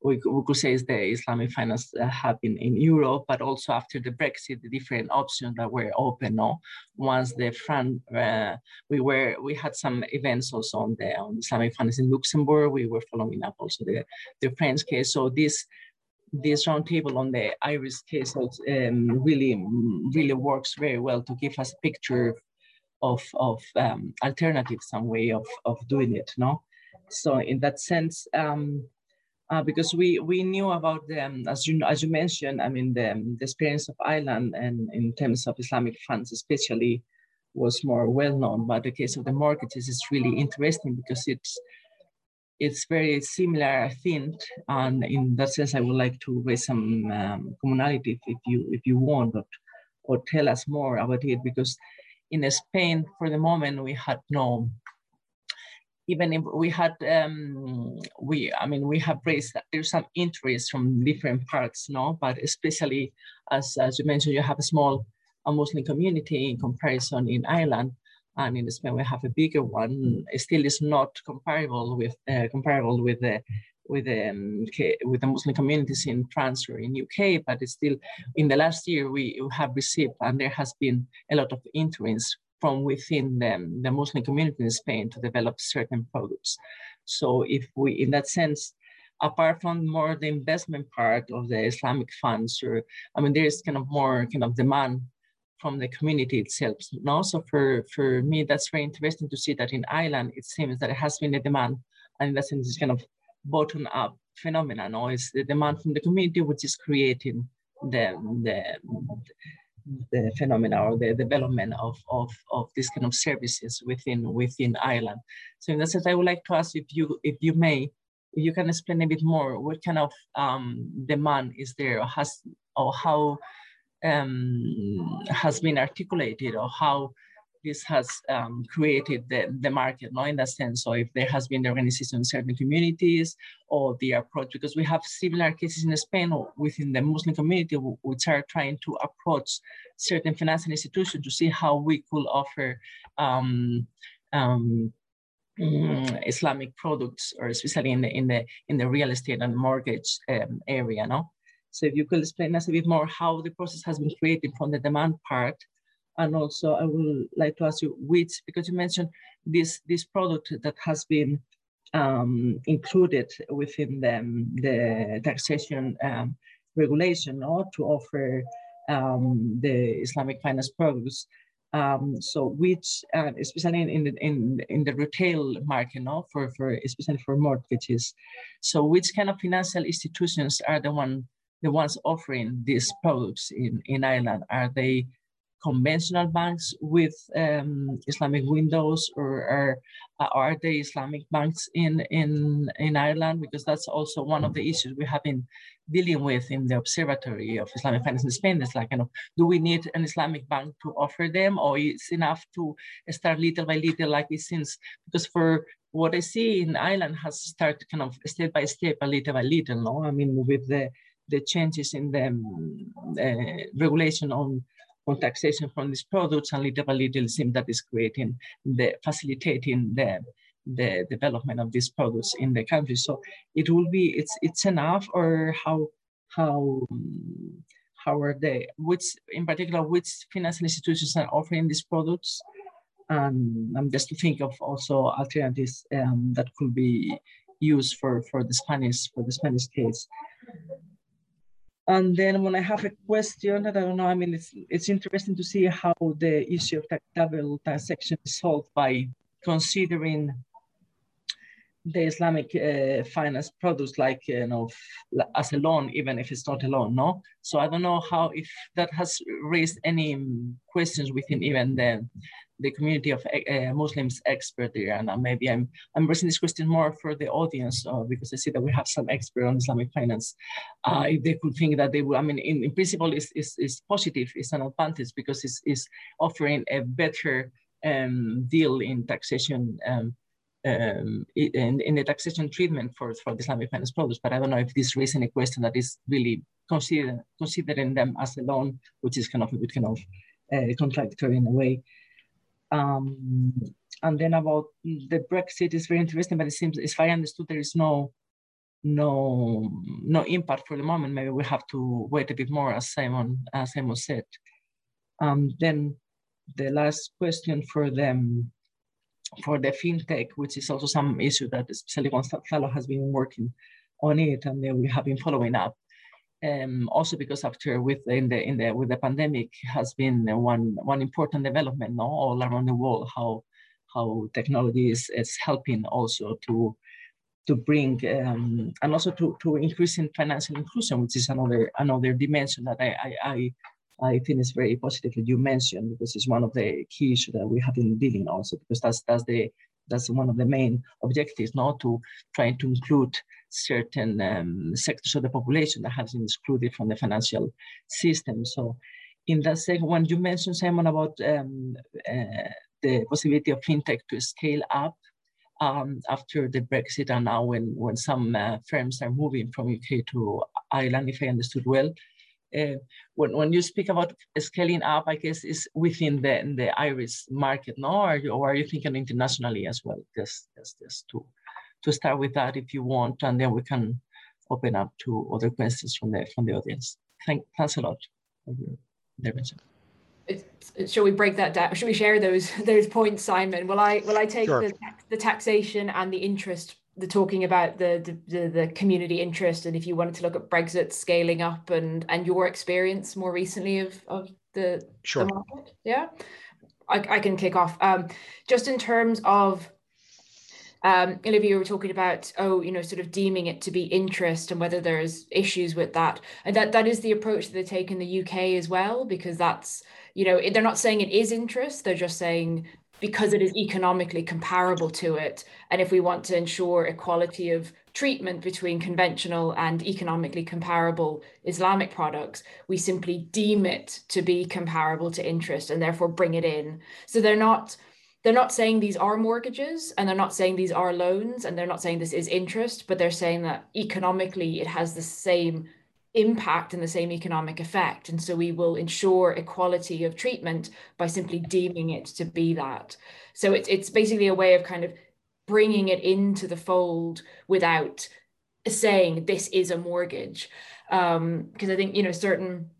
we, we could say is the Islamic finance uh, hub in, in Europe, but also after the Brexit, the different options that were open. No, once the front, uh, we were we had some events also on the on Islamic finance in Luxembourg. We were following up also the the French case. So this this roundtable on the Irish case um, really really works very well to give us a picture of of um, alternatives, some way of of doing it. No. So in that sense, um, uh, because we we knew about them as you as you mentioned, I mean the, the experience of Ireland and in terms of Islamic funds especially was more well known. But the case of the mortgages is really interesting because it's it's very similar, I think, and in that sense, I would like to raise some um, commonality if you if you want, but or tell us more about it because in Spain, for the moment, we had no even if we had um, we i mean we have raised there's some interest from different parts no? But especially as as you mentioned you have a small a muslim community in comparison in ireland and in spain we have a bigger one. It still is not comparable with uh, comparable with the with um, with the Muslim communities in France or in UK, but it's still in the last year we have received and there has been a lot of interest from within them, the Muslim community in Spain to develop certain products. So if we, in that sense, apart from more the investment part of the Islamic funds, or I mean, there is kind of more kind of demand from the community itself. And also for, for me, that's very interesting to see that in Ireland, it seems that it has been a demand, and in it's kind of bottom up phenomenon, or it's the demand from the community which is creating the, the, the phenomena or the development of, of, of this kind of services within within Ireland. So in that sense, I would like to ask if you if you may, you can explain a bit more what kind of um, demand is there or has or how um, has been articulated or how this has um, created the, the market, no, in that sense. So if there has been the organization in certain communities or the approach, because we have similar cases in Spain or within the Muslim community, which are trying to approach certain financial institutions to see how we could offer um, um, mm, Islamic products, or especially in the in the in the real estate and mortgage um, area, no. So if you could explain us a bit more how the process has been created from the demand part and also I would like to ask you which, because you mentioned this, this product that has been um, included within the, the taxation um, regulation or to offer um, the Islamic finance products. Um, so which, uh, especially in, in, the, in, in the retail market, no, for, for especially for mortgages. So which kind of financial institutions are the one the ones offering these products in, in Ireland? Are they conventional banks with um, Islamic windows or are, uh, are the Islamic banks in, in, in Ireland? Because that's also one of the issues we have been dealing with in the Observatory of Islamic Finance in Spain. It's like, you know, do we need an Islamic bank to offer them or it's enough to start little by little like it seems? Because for what I see in Ireland has started kind of step by step, a little by little, no? I mean, with the, the changes in the um, uh, regulation on on taxation from these products and little by little seems that is creating the facilitating the the development of these products in the country. So it will be it's it's enough or how how how are they which in particular which financial institutions are offering these products and um, just to think of also alternatives um, that could be used for for the Spanish for the Spanish case. And then when I have a question that I don't know, I mean, it's, it's interesting to see how the issue of double taxation is solved by considering the Islamic uh, finance products like, you know, as a loan, even if it's not a loan, no? So I don't know how, if that has raised any questions within even the, the community of uh, Muslims expert there. And uh, maybe I'm, I'm raising this question more for the audience uh, because I see that we have some expert on Islamic finance. Uh, if they could think that they would, I mean, in, in principle, is is is positive, it's an advantage because it's, it's offering a better um, deal in taxation um, um, in, in the taxation treatment for, for the Islamic finance products. But I don't know if this raises any question that is really consider, considering them as a loan, which is kind of a bit kind of uh, contradictory in a way. Um, and then about the Brexit is very interesting, but it seems, if I understood, there is no no no impact for the moment. Maybe we have to wait a bit more, as Simon as Simon said. Um, then the last question for them for the fintech, which is also some issue that especially Gonzalo has been working on it, and then we have been following up um, also because after with in the in the with the pandemic has been one one important development no, all around the world how how technology is, is helping also to to bring um, and also to to increase in financial inclusion, which is another another dimension that I I, I I think is very positive that you mentioned because it's one of the key issues that we have been dealing also because that's that's the that's one of the main objectives, not to try to include certain um, sectors of the population that has been excluded from the financial system. So in that second one, you mentioned, Simon, about um, uh, the possibility of fintech to scale up. um, after the Brexit and now when, when some uh, firms are moving from UK to Ireland, if I understood well. Uh, when, when you speak about scaling up, I guess is within the, the Irish market, no? Or, or are you thinking internationally as well? Just, just, just to, to start with that if you want, and then we can open up to other questions from the, from the audience. Thank, thanks a lot for shall we break that down? Should we share those those points, Simon? Will I will I take sure. the, the taxation and the interest, the talking about the, the the community interest, and if you wanted to look at Brexit scaling up and and your experience more recently of of the, sure. the market, yeah, I, I can kick off. Um, just in terms of um, Olivia, you were talking about, oh, you know, sort of deeming it to be interest and whether there's issues with that. And that that is the approach that they take in the UK as well, because that's you know, they're not saying it is interest, they're just saying because it is economically comparable to it. And if we want to ensure equality of treatment between conventional and economically comparable Islamic products, we simply deem it to be comparable to interest and therefore bring it in. So they're not they're not saying these are mortgages and they're not saying these are loans and they're not saying this is interest, but they're saying that economically it has the same impact and the same economic effect. And so we will ensure equality of treatment by simply deeming it to be that. So it's, it's basically a way of kind of bringing it into the fold without saying this is a mortgage. Because um, I think, you know, certain,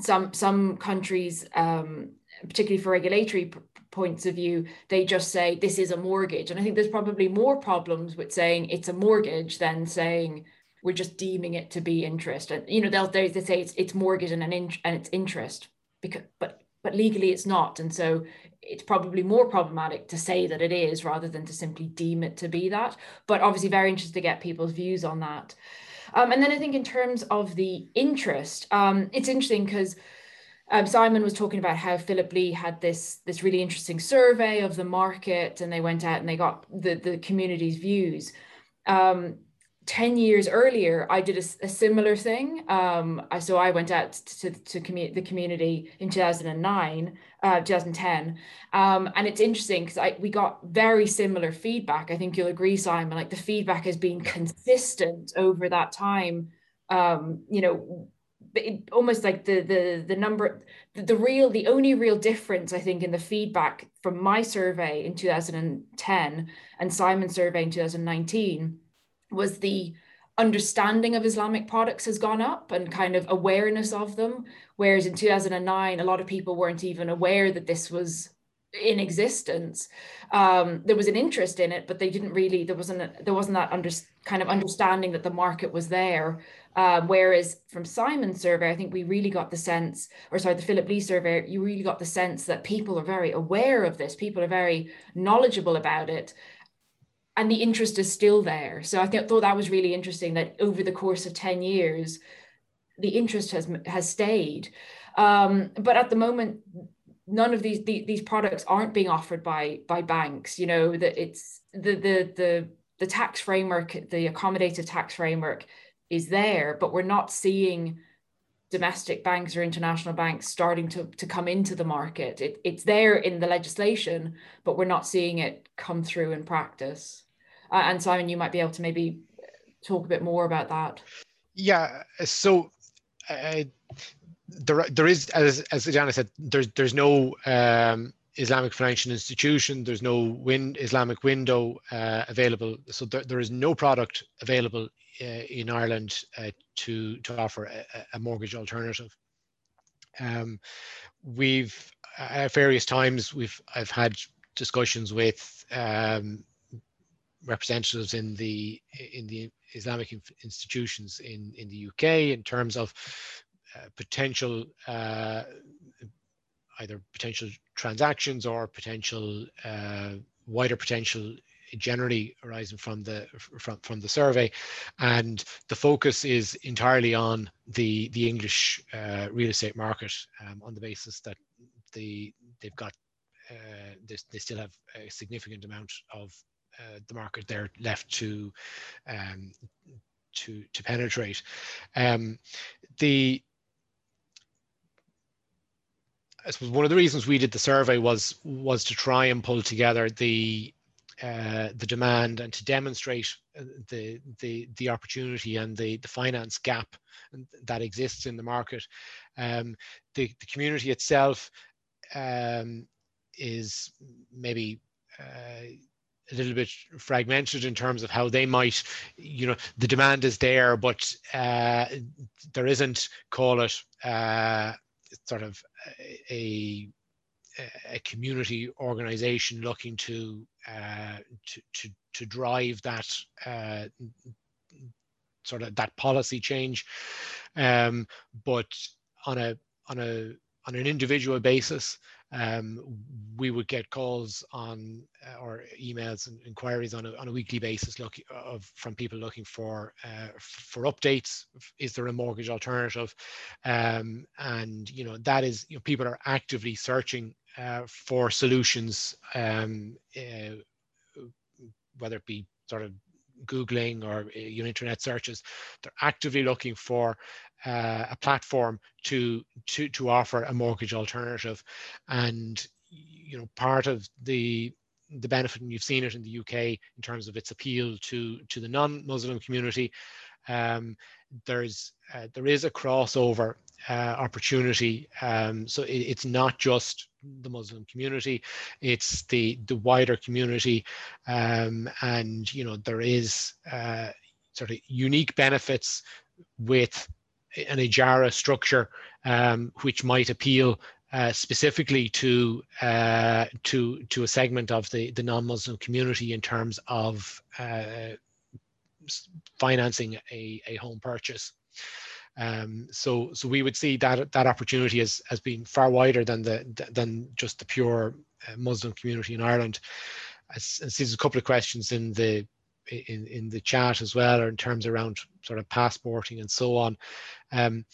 some, some countries, um, particularly for regulatory points of view, they just say this is a mortgage. And I think there's probably more problems with saying it's a mortgage than saying we're just deeming it to be interest. And you know, they'll they, they say it's it's mortgage and an in, and it's interest because but but legally it's not. And so it's probably more problematic to say that it is rather than to simply deem it to be that. But obviously very interested to get people's views on that. Um, and then I think in terms of the interest, um, it's interesting because um, Simon was talking about how Philip Lee had this this really interesting survey of the market, and they went out and they got the the community's views. Um, 10 years earlier, I did a, a similar thing. Um, I, so I went out to, to commu- the community in 2009, uh, 2010. Um, and it's interesting because we got very similar feedback. I think you'll agree, Simon, like the feedback has been consistent over that time. Um, you know, it, almost like the, the, the number, the, the real, the only real difference, I think, in the feedback from my survey in 2010 and Simon's survey in 2019 was the understanding of Islamic products has gone up and kind of awareness of them. Whereas in 2009, a lot of people weren't even aware that this was in existence. Um, there was an interest in it, but they didn't really. There wasn't a, there wasn't that under, kind of understanding that the market was there. Um, whereas from Simon's survey, I think we really got the sense, or sorry, the Philip Lee survey, you really got the sense that people are very aware of this. People are very knowledgeable about it, and the interest is still there. So I th- thought that was really interesting that over the course of 10 years, the interest has has stayed. Um, but at the moment, none of these, the, these products aren't being offered by by banks. You know that it's the the the the tax framework, the accommodative tax framework is there, but we're not seeing domestic banks or international banks starting to, to come into the market. It, it's there in the legislation, but we're not seeing it come through in practice. Uh, and Simon, you might be able to maybe talk a bit more about that. Yeah. So uh, there, there is, as as Jana said, there's there's no um, Islamic financial institution. There's no win Islamic window uh, available. So there, there is no product available in Ireland uh, to to offer a, a mortgage alternative. Um, we've at various times we've I've had discussions with um, representatives in the in the Islamic institutions in in the UK in terms of uh, potential uh, either potential transactions or potential uh, wider potential generally arising from the from, from the survey and the focus is entirely on the the english uh, real estate market um, on the basis that the they've got uh, they, they still have a significant amount of uh, the market there left to um, to to penetrate. Um, the I suppose one of the reasons we did the survey was was to try and pull together the uh, the demand and to demonstrate uh, the the the opportunity and the the finance gap that exists in the market. Um, the the community itself um, is maybe uh, a little bit fragmented in terms of how they might, you know, the demand is there, but uh, there isn't, call it, uh, sort of a, a community organization looking to, uh, to, to, to drive that uh, sort of that policy change. Um, but on a, on a, on an individual basis, um, we would get calls on uh, or emails and inquiries on a, on a weekly basis look, of from people looking for uh, for updates is there a mortgage alternative um, and you know that is you know people are actively searching uh, for solutions um, uh, whether it be sort of googling or uh, internet searches they're actively looking for uh, a platform to to to offer a mortgage alternative. And you know part of the the benefit and you've seen it in the UK in terms of its appeal to to the non-Muslim community um, there's uh, there is a crossover uh, opportunity um, so it, it's not just the Muslim community it's the the wider community um, and you know there is uh, sort of unique benefits with an Ijara structure um, which might appeal uh, specifically to uh, to to a segment of the the non-Muslim community in terms of uh, financing a, a home purchase. Um, so so we would see that that opportunity as as being far wider than the than just the pure uh, Muslim community in Ireland. I, see there's a couple of questions in the in, in the chat as well, or in terms around sort of passporting and so on. Um,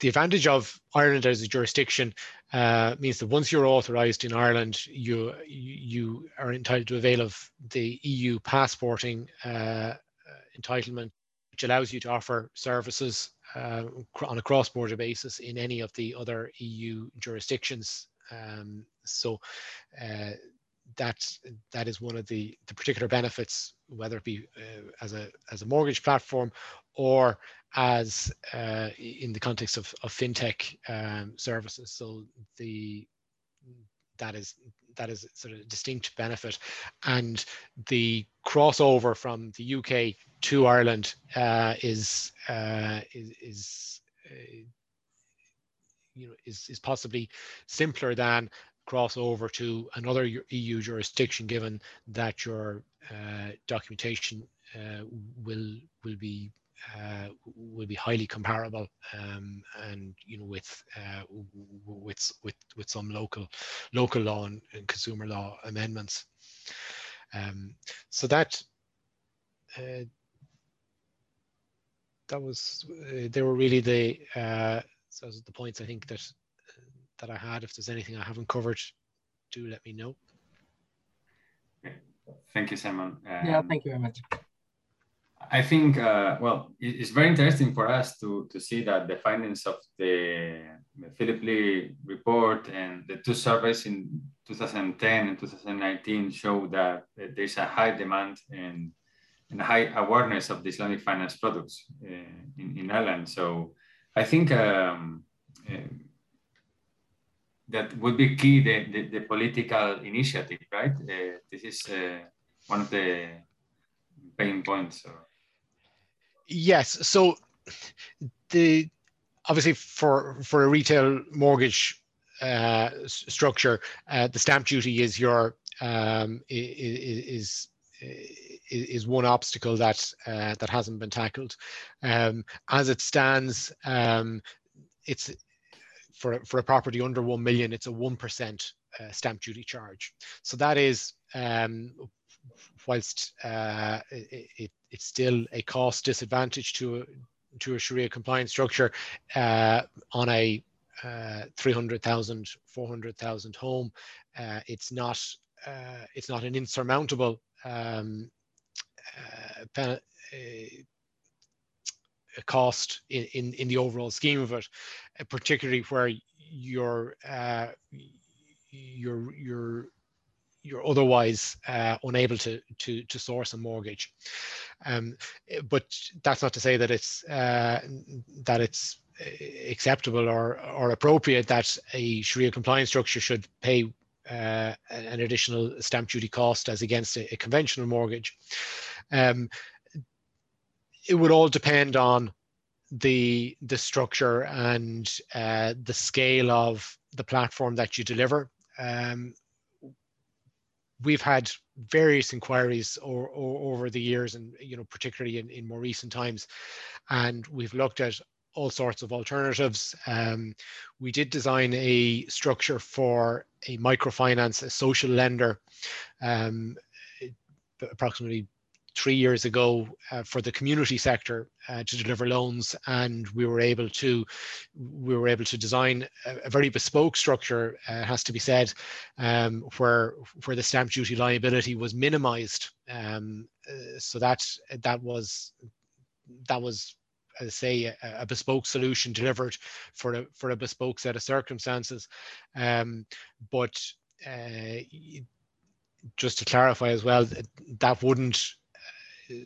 the advantage of Ireland as a jurisdiction uh, means that once you're authorised in Ireland, you you are entitled to avail of the EU passporting uh, entitlement, which allows you to offer services uh, on a cross-border basis in any of the other EU jurisdictions. Um, so uh, that that is one of the, the particular benefits, whether it be uh, as a as a mortgage platform or as uh, in the context of, of fintech um, services. So the that is that is sort of distinct benefit, and the crossover from the UK to Ireland uh, is, uh, is is uh, you know is is possibly simpler than cross over to another EU jurisdiction, given that your uh, documentation uh, will will be uh, will be highly comparable, um, and you know with uh, with with with some local local law and, and consumer law amendments. Um, so that uh, that was uh, they were really the uh, so the points I think that that I had. If there's anything I haven't covered, do let me know. Thank you, Simon. Um, yeah, thank you very much. I think, uh, well, it's very interesting for us to, to see that the findings of the, the Philip Lee report and the two surveys in 2010 and 2019 show that there's a high demand and, and high awareness of the Islamic finance products uh, in, in Ireland. So I think um, uh, that would be key the, the, the political initiative, right? Uh, this is uh, one of the pain points. Yes. So the obviously for for a retail mortgage uh, structure, uh, the stamp duty is your um, is, is is one obstacle that uh, that hasn't been tackled. Um, as it stands, um, it's for, for a property under 1 million, it's a 1% uh, stamp duty charge. So that is, um, whilst uh, it, it, it's still a cost disadvantage to a, to a Sharia compliant structure uh, on a uh, 300,000, 400,000 home, uh, it's not uh, it's not an insurmountable um, cost in, in, in the overall scheme of it, uh, particularly where your uh, your your you're otherwise uh, unable to, to, to source a mortgage. Um, but that's not to say that it's uh, that it's acceptable or, or appropriate that a Sharia compliance structure should pay uh, an additional stamp duty cost as against a, a conventional mortgage. Um, it would all depend on the the structure and uh, the scale of the platform that you deliver. Um, we've had various inquiries or, or, over the years and you know particularly in, in more recent times and we've looked at all sorts of alternatives. Um, we did design a structure for a microfinance a social lender um, approximately three years ago uh, for the community sector uh, to deliver loans. And we were able to we were able to design a, a very bespoke structure uh, has to be said um, where where the stamp duty liability was minimized. Um, uh, so that that was that was as I say, a, a, bespoke solution delivered for a for a bespoke set of circumstances. Um, but uh, just to clarify as well, that wouldn't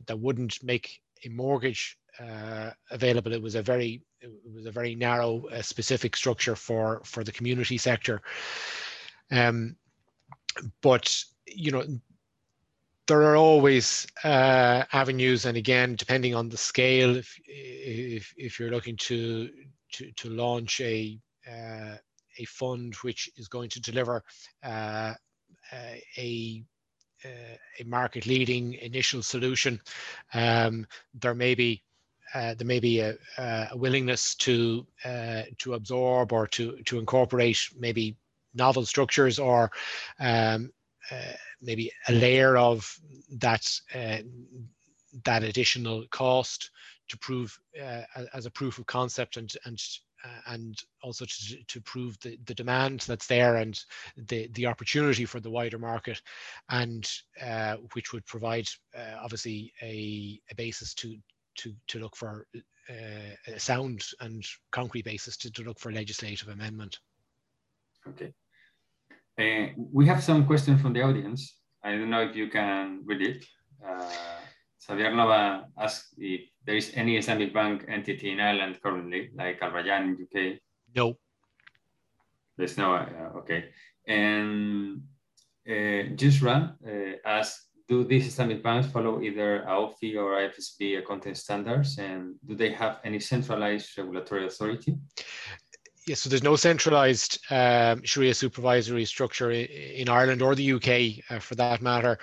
that wouldn't make a mortgage uh, available. It was a very it was a very narrow, uh, specific structure for for the community sector. Um, but you know, there are always uh, avenues, and again, depending on the scale, if if, if you're looking to to to launch a uh, a fund which is going to deliver uh, a uh, a market leading initial solution, um, there may be uh, there may be a, a willingness to uh, to absorb or to to incorporate maybe novel structures or um, maybe a layer of that uh, that additional cost to prove uh, as a proof of concept and and uh, and also to, to prove the, the demand that's there and the, the opportunity for the wider market and uh, which would provide uh, obviously a, a basis to, to, to look for uh, a sound and concrete basis to, to look for legislative amendment. Okay. Uh, we have some questions from the audience. I don't know if you can read it. Uh, Xavier Nova asked if there is any Islamic bank entity in Ireland currently, like Al Rayan in UK. No. There's no, uh, okay. And uh, uh, asked, do these Islamic banks follow either AAOIFI or IFSB accounting standards? And do they have any centralized regulatory authority? Yes, so there's no centralized um, Sharia supervisory structure in, in Ireland or the UK uh, for that matter.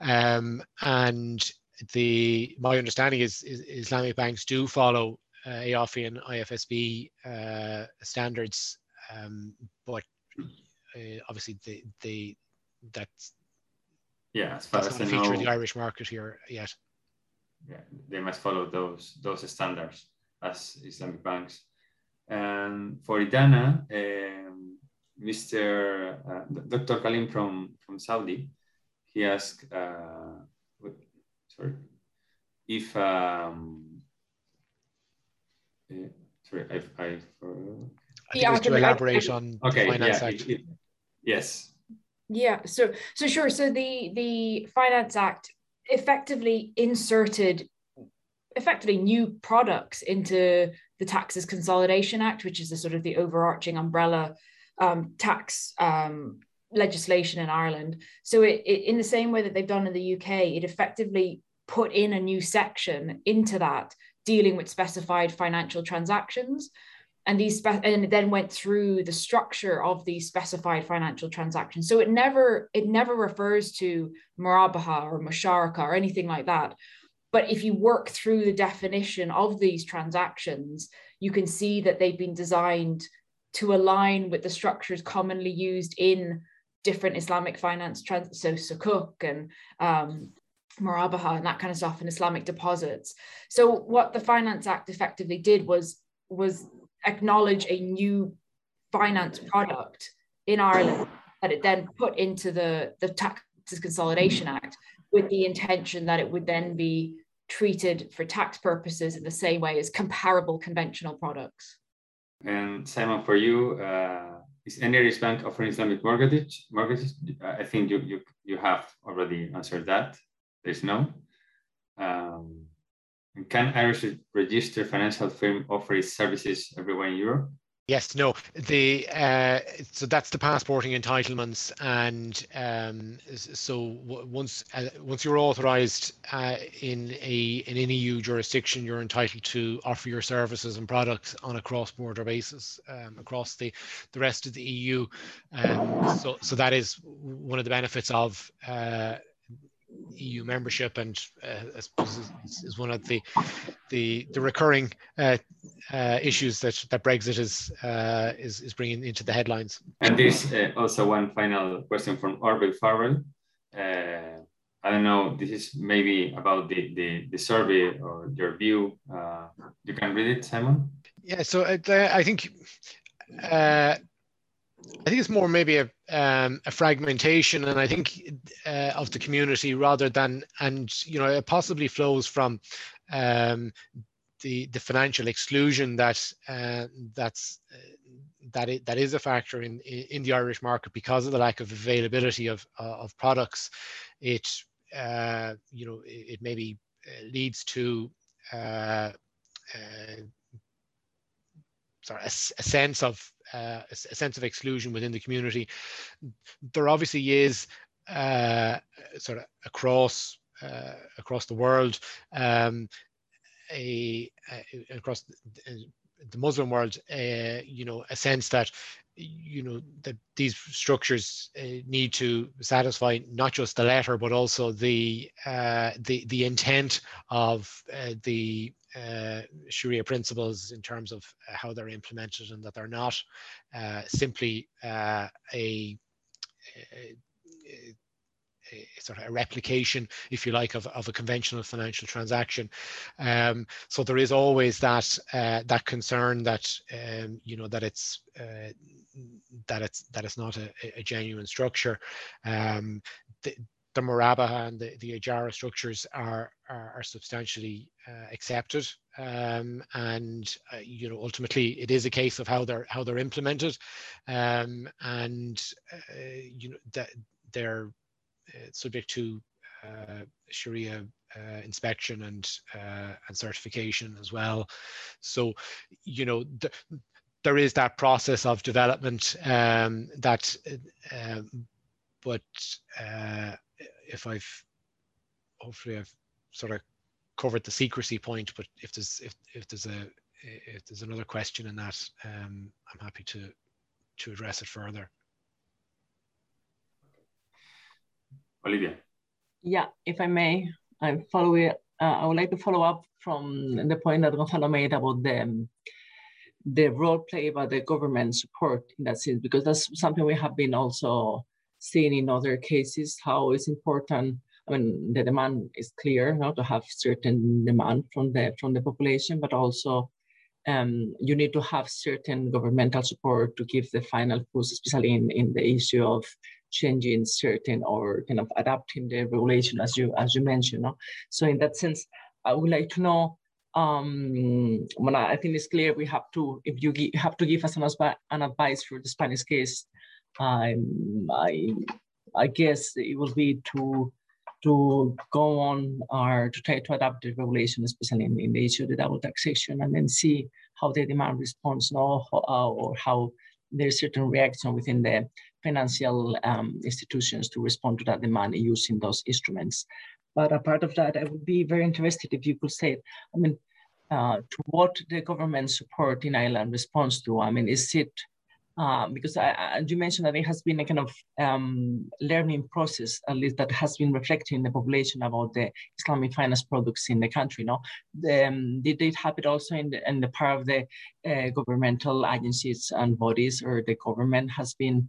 Um, and the my understanding is, is Islamic banks do follow uh, AAOIFI and IFSB uh, standards, um, but uh, obviously the the that's yeah, as far that's as not a feature know, of the Irish market here yet. Yeah, they must follow those those standards as Islamic banks. And for Edana, um, Mr. Uh, Dr. Kalim from from Saudi, he asked. Uh, sorry, if um, uh, sorry, I, I, uh, I yeah, to elaborate I, on okay, Finance yeah, Act. It, it, yes. Yeah, so so sure. So the the Finance Act effectively inserted effectively new products into the Taxes Consolidation Act, which is the sort of the overarching umbrella um, tax um, legislation in Ireland. So it, it, in the same way that they've done in the UK, it effectively put in a new section into that dealing with specified financial transactions. And these spe- and it then went through the structure of these specified financial transactions. So it never it never refers to murabaha or musharaka or anything like that. But if you work through the definition of these transactions, you can see that they've been designed to align with the structures commonly used in different Islamic finance, trans- so sukuk and um, and that kind of stuff and Islamic deposits. So what the Finance Act effectively did was was acknowledge a new finance product in Ireland that it then put into the the Taxes Consolidation Act with the intention that it would then be treated for tax purposes in the same way as comparable conventional products. And Simon, for you, uh, is any Irish bank offering Islamic mortgage? Mortgages? I think you you you have already answered that. There's no. Um, can Irish registered financial firm offer its services everywhere in Europe? Yes, no. The uh, so that's the passporting entitlements, and um, so once uh, once you're authorised uh, in a in an EU jurisdiction, you're entitled to offer your services and products on a cross-border basis um, across the the rest of the EU. Um, so so that is one of the benefits of uh, EU membership, and uh, I suppose is, is, one of the the, the recurring uh, uh, issues that, that Brexit is, uh, is is bringing into the headlines. And there's uh, also one final question from Orville Farrell. Uh, I don't know. This is maybe about the the, the survey or your view. you can read it, Simon. Yeah. So I think. I think it's more maybe a, um, a fragmentation, and I think uh, of the community rather than, and you know, it possibly flows from um, the the financial exclusion that uh, that's uh, that it, that is a factor in in the Irish market because of the lack of availability of uh, of products. It uh, you know it, it maybe uh, leads to sorry, a, a sense of uh, a, sense of exclusion within the community. There obviously is uh, sort of across uh, across the world um, a, a, across the, the Muslim world, uh, you know, a sense that you know that these structures uh, need to satisfy not just the letter but also the uh, the the intent of uh, the uh, Sharia principles in terms of uh, how they're implemented and that they're not uh, simply a, a, a, sort of a replication, if you like, of, of a conventional financial transaction. Um, so there is always that uh, that concern that um, you know that it's uh, that it's that it's not a, a genuine structure. Um, the, the Murabaha and the, the Ijara structures are, are, are substantially uh, accepted. Um, and, uh, you know, ultimately it is a case of how they're, how they're implemented. Um, and, uh, you know, that they're subject to uh, Sharia uh, inspection and, and certification as well. So, you know, the, there is that process of development um, that, but if I've hopefully I've sort of covered the secrecy point, but if there's if, if there's a if there's another question in that, um, I'm happy to to address it further. Olivia. Yeah, if I may, I'm following. Uh, I would like to follow up from the point that Gonzalo made about the the role played by the government support in that sense, because that's something we have been also seen in other cases how it's important. I mean, the demand is clear now to have certain demand from the from the population, but also um, you need to have certain governmental support to give the final push, especially in, in the issue of changing certain or kind of adapting the regulation as you as you mentioned. No? So in that sense, I would like to know um, when I, I think it's clear we have to, if you have to give us an, an advice for the Spanish case, I'm, I, I guess it will be to to go on or to try to adapt the regulation, especially in, in the issue of the double taxation, and then see how the demand responds now, uh, or how there's certain reaction within the financial um, institutions to respond to that demand using those instruments. But apart of that, I would be very interested if you could say, I mean, uh, to what the government support in Ireland responds to. I mean, is it um, because I, I, you mentioned that it has been a kind of um, learning process, at least that has been reflecting in the population about the Islamic finance products in the country. No, the, um, did it happen also in the, in the part of the uh, governmental agencies and bodies, or the government has been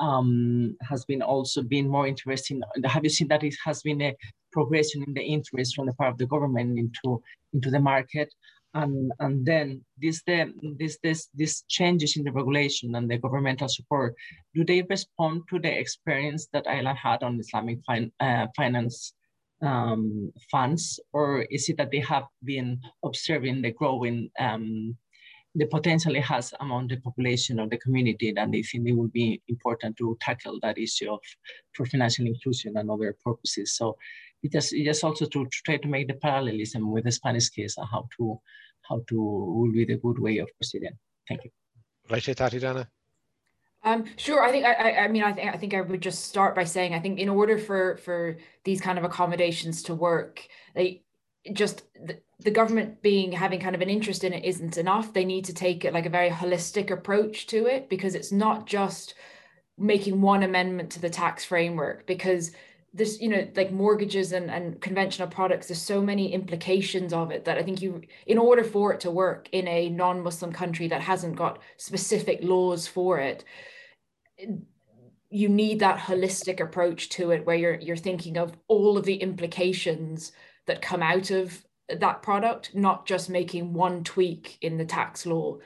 um, has been also been more interesting? Have you seen that it has been a progression in the interest from the part of the government into into the market? and and then this the this this these changes in the regulation and the governmental support do they respond to the experience that Ireland had on Islamic fin uh, finance um, funds or is it that they have been observing the growing um, the potential it has among the population or the community, then they think it would be important to tackle that issue of for financial inclusion and other purposes. So it just it just also to, to try to make the parallelism with the Spanish case and how to how to will be the good way of proceeding. Thank you. Right, Tatiana. Um, sure. I think I, I mean I think I think I would just start by saying I think in order for for these kind of accommodations to work, they just the, the government being having kind of an interest in it isn't enough. They need to take it like a very holistic approach to it because it's not just making one amendment to the tax framework because this you know like mortgages and, and conventional products there's so many implications of it that i think you in order for it to work in a non-muslim country that hasn't got specific laws for it you need that holistic approach to it where you're you're thinking of all of the implications that come out of that product not just making one tweak in the tax law.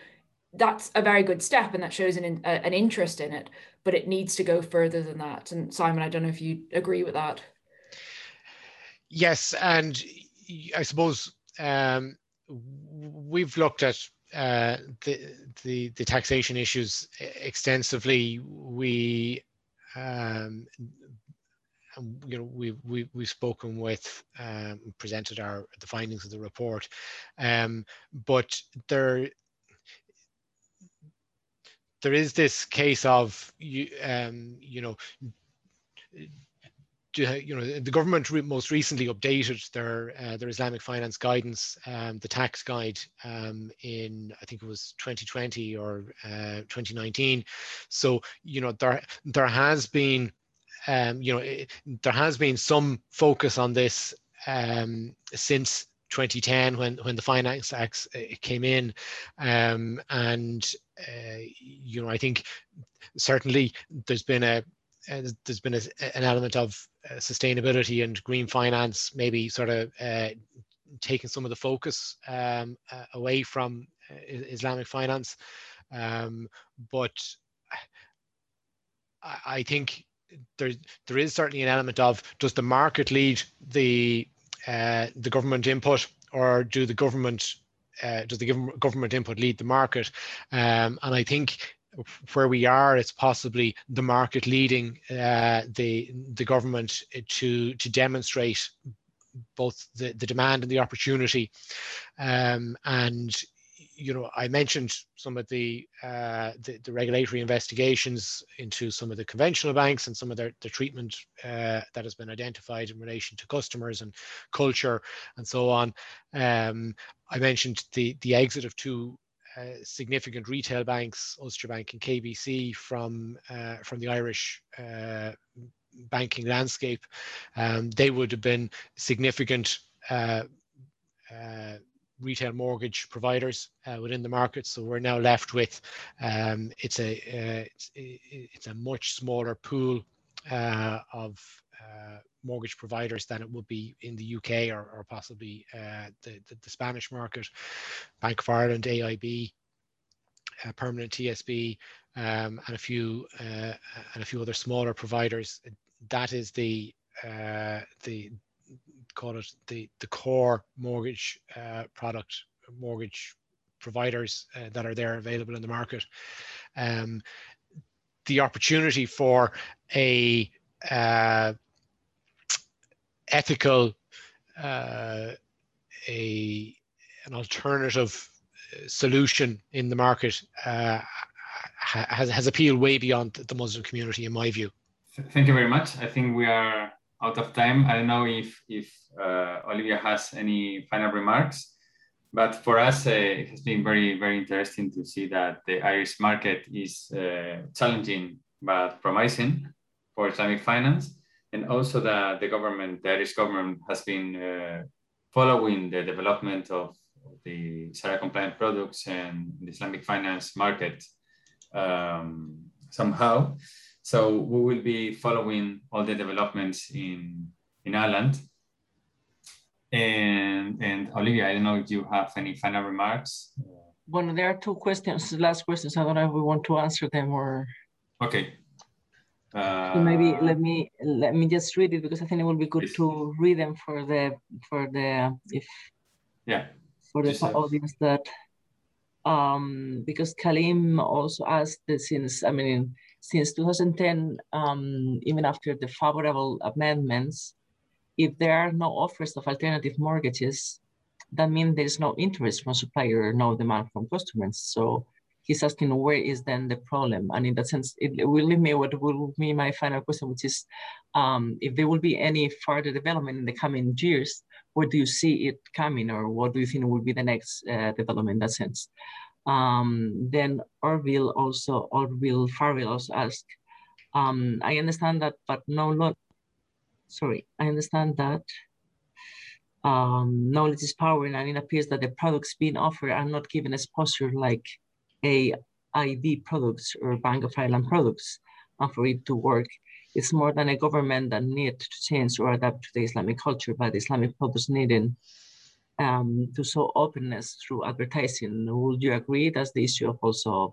That's a very good step and that shows an, an interest in it but it needs to go further than that. And simon i don't know if you agree with that. Yes and i suppose um, we've looked at uh, the, the, the taxation issues extensively. We um, you know we we we've spoken with um, presented our the findings of the report um, but there there is this case of you um, you know you know the government re most recently updated their uh, their Islamic finance guidance, um, the tax guide um, in I think it was 2020 or uh, 2019. So you know there there has been um, you know it, there has been some focus on this um, since 2010 when when the Finance Act uh, came in, um, and uh, you know, I think certainly there's been a there's been a, an element of sustainability and green finance, maybe sort of uh, taking some of the focus um, away from Islamic finance. Um, but I, think there there is certainly an element of does the market lead the the government input, or do the government uh, does the government input lead the market? Um, and I think where we are, it's possibly the market leading uh, the the government to to demonstrate both the, the demand and the opportunity. Um, and you know, I mentioned some of the, uh, the, the regulatory investigations into some of the conventional banks and some of their the treatment uh, that has been identified in relation to customers and culture and so on. Um, I mentioned the the exit of two uh, significant retail banks, Ulster Bank and KBC, from uh, from the Irish uh, banking landscape. Um, they would have been significant uh, uh, retail mortgage providers uh, within the market. So we're now left with um, it's a uh, it's, it's, a much smaller pool uh, of uh, mortgage providers than it would be in the UK or, or possibly uh, the, the, the Spanish market. Bank of Ireland, AIB, uh, Permanent TSB, um, and a few and a few other smaller providers. That is the the call it the the core mortgage uh, product mortgage providers uh, that are there available in the market. Um, the opportunity for a uh, ethical uh, a an alternative uh, solution in the market uh, has, has appealed way beyond the Muslim community, in my view. Thank you very much. I think we are out of time. I don't know if, if uh, Olivia has any final remarks, but for us, uh, it has been very, very interesting to see that the Irish market is uh, challenging but promising for Islamic finance. And also that the government, the Irish government has been uh, following the development of the Sharia compliant products and the Islamic finance market um, somehow. So we will be following all the developments in, in Ireland. And, and Olivia, I don't know if you have any final remarks. Well, there are two questions, last questions. I don't know if we want to answer them or. Okay. Uh, so maybe let me let me just read it because I think it will be good to read them for the for the if yeah for the audience that um, because Kalim also asked this since, I mean, since 2010, um, even after the favorable amendments, if there are no offers of alternative mortgages, that means there's no interest from supplier, no demand from customers. So he's asking where is then the problem? And in that sense, it, will leave me what will be my final question, which is um, if there will be any further development in the coming years, where do you see it coming or what do you think will be the next uh, development in that sense? Um, then Orville also, Orville Farrell also asked, um, I understand that, but no, not, sorry, I understand that um, knowledge is power and it appears that the products being offered are not given exposure like AIB products or Bank of Ireland products and for it to work. It's more than a government that need to change or adapt to the Islamic culture, but the Islamic products needing um, to show openness through advertising. Would you agree that's the issue of also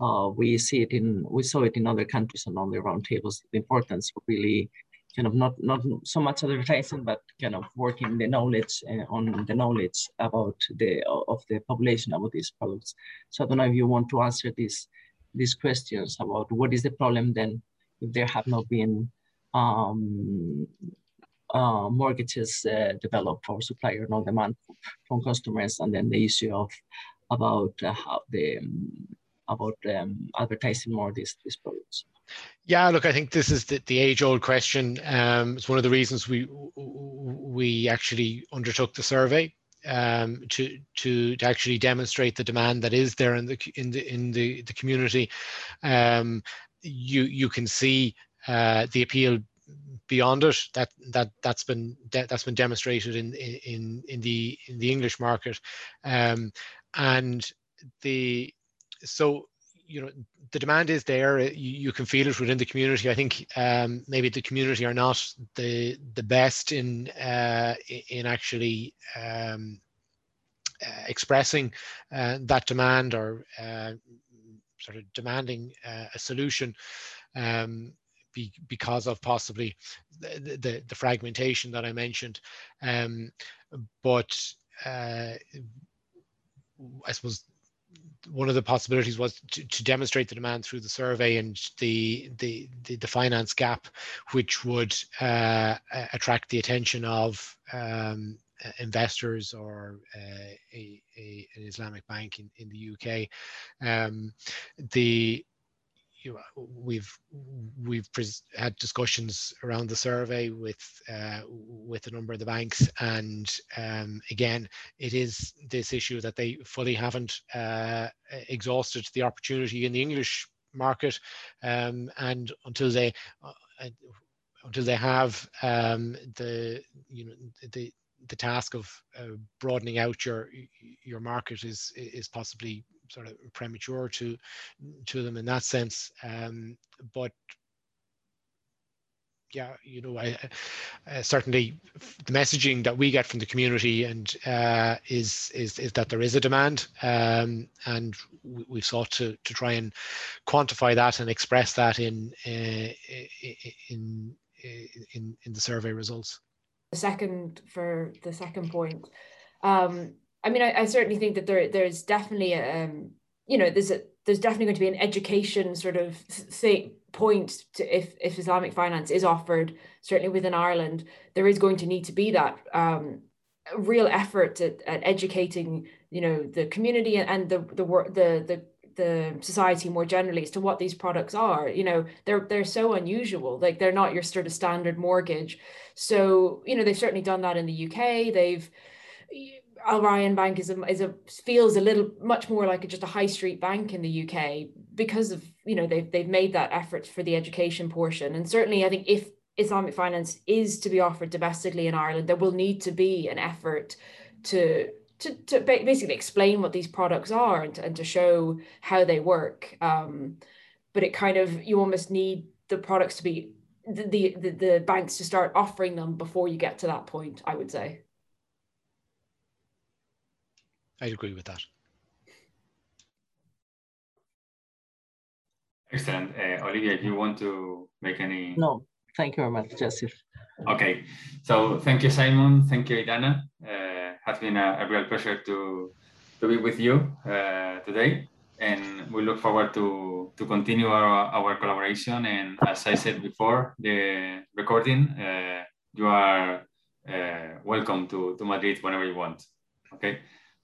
uh, we see it in we saw it in other countries and on the roundtables the importance of really kind of not not so much advertising, but kind of working the knowledge uh, on the knowledge about the of the population about these products. So I don't know if you want to answer these these questions about what is the problem then if there have not been um, uh, mortgages uh, developed for supplier no demand from customers, and then the issue of about uh, how the um, about um, advertising more these these products. Yeah, look, I think this is the, the age-old question. Um, it's one of the reasons we we actually undertook the survey um, to, to to actually demonstrate the demand that is there in the in the in the, the community. Um, you you can see uh, the appeal beyond it that that that's been that's been demonstrated in in in the in the English market, um, and the so you know the demand is there. You, you, can feel it within the community. I think um, maybe the community are not the the best in uh, in actually um, uh, expressing uh, that demand or uh, sort of demanding uh, a solution. Um, be, because of possibly the, the, the, fragmentation that I mentioned. Um, but uh, I suppose one of the possibilities was to, to, demonstrate the demand through the survey and the the the, the finance gap, which would uh, attract the attention of um, investors or uh, a, a, an Islamic bank in, in the UK. Um, the you know, we've we've had discussions around the survey with uh, with a number of the banks, and um, again, it is this issue that they fully haven't uh, exhausted the opportunity in the English market, um, and until they uh, until they have um, the you know the the task of uh, broadening out your your market is is possibly sort of premature to to them in that sense. Um, but yeah, you know, I, uh, certainly the messaging that we get from the community and uh, is is is that there is a demand, um, and we've sought to to try and quantify that and express that in uh, in in in the survey results. The second for the second point, um, I mean, I, I, certainly think that there there's definitely a, um, you know there's a there's definitely going to be an education sort of th- point to if if Islamic finance is offered certainly within Ireland there is going to need to be that um, real effort at, at educating you know the community and the the the the the society more generally as to what these products are. You know they're they're so unusual. Like they're not your sort of standard mortgage. So you know they've certainly done that in the UK they've Al Rayan Bank is a, is a feels a little much more like a, just a high street bank in the UK because of you know they've they've made that effort for the education portion. And certainly I think if Islamic finance is to be offered domestically in Ireland there will need to be an effort to to, to basically explain what these products are and to, and to show how they work. Um, but it kind of you almost need the products to be the, the the banks to start offering them before you get to that point I would say I agree with that. Excellent. Uh, Olivia, do you want to make any? No, thank you very much, Joseph. Okay, so thank you, Simon. Thank you, Edana. Uh, has been a, a, real pleasure to to be with you uh, today. And we look forward to, to continue our, our collaboration. And as I said before, the recording, uh, you are uh, welcome to, to Madrid whenever you want. Okay.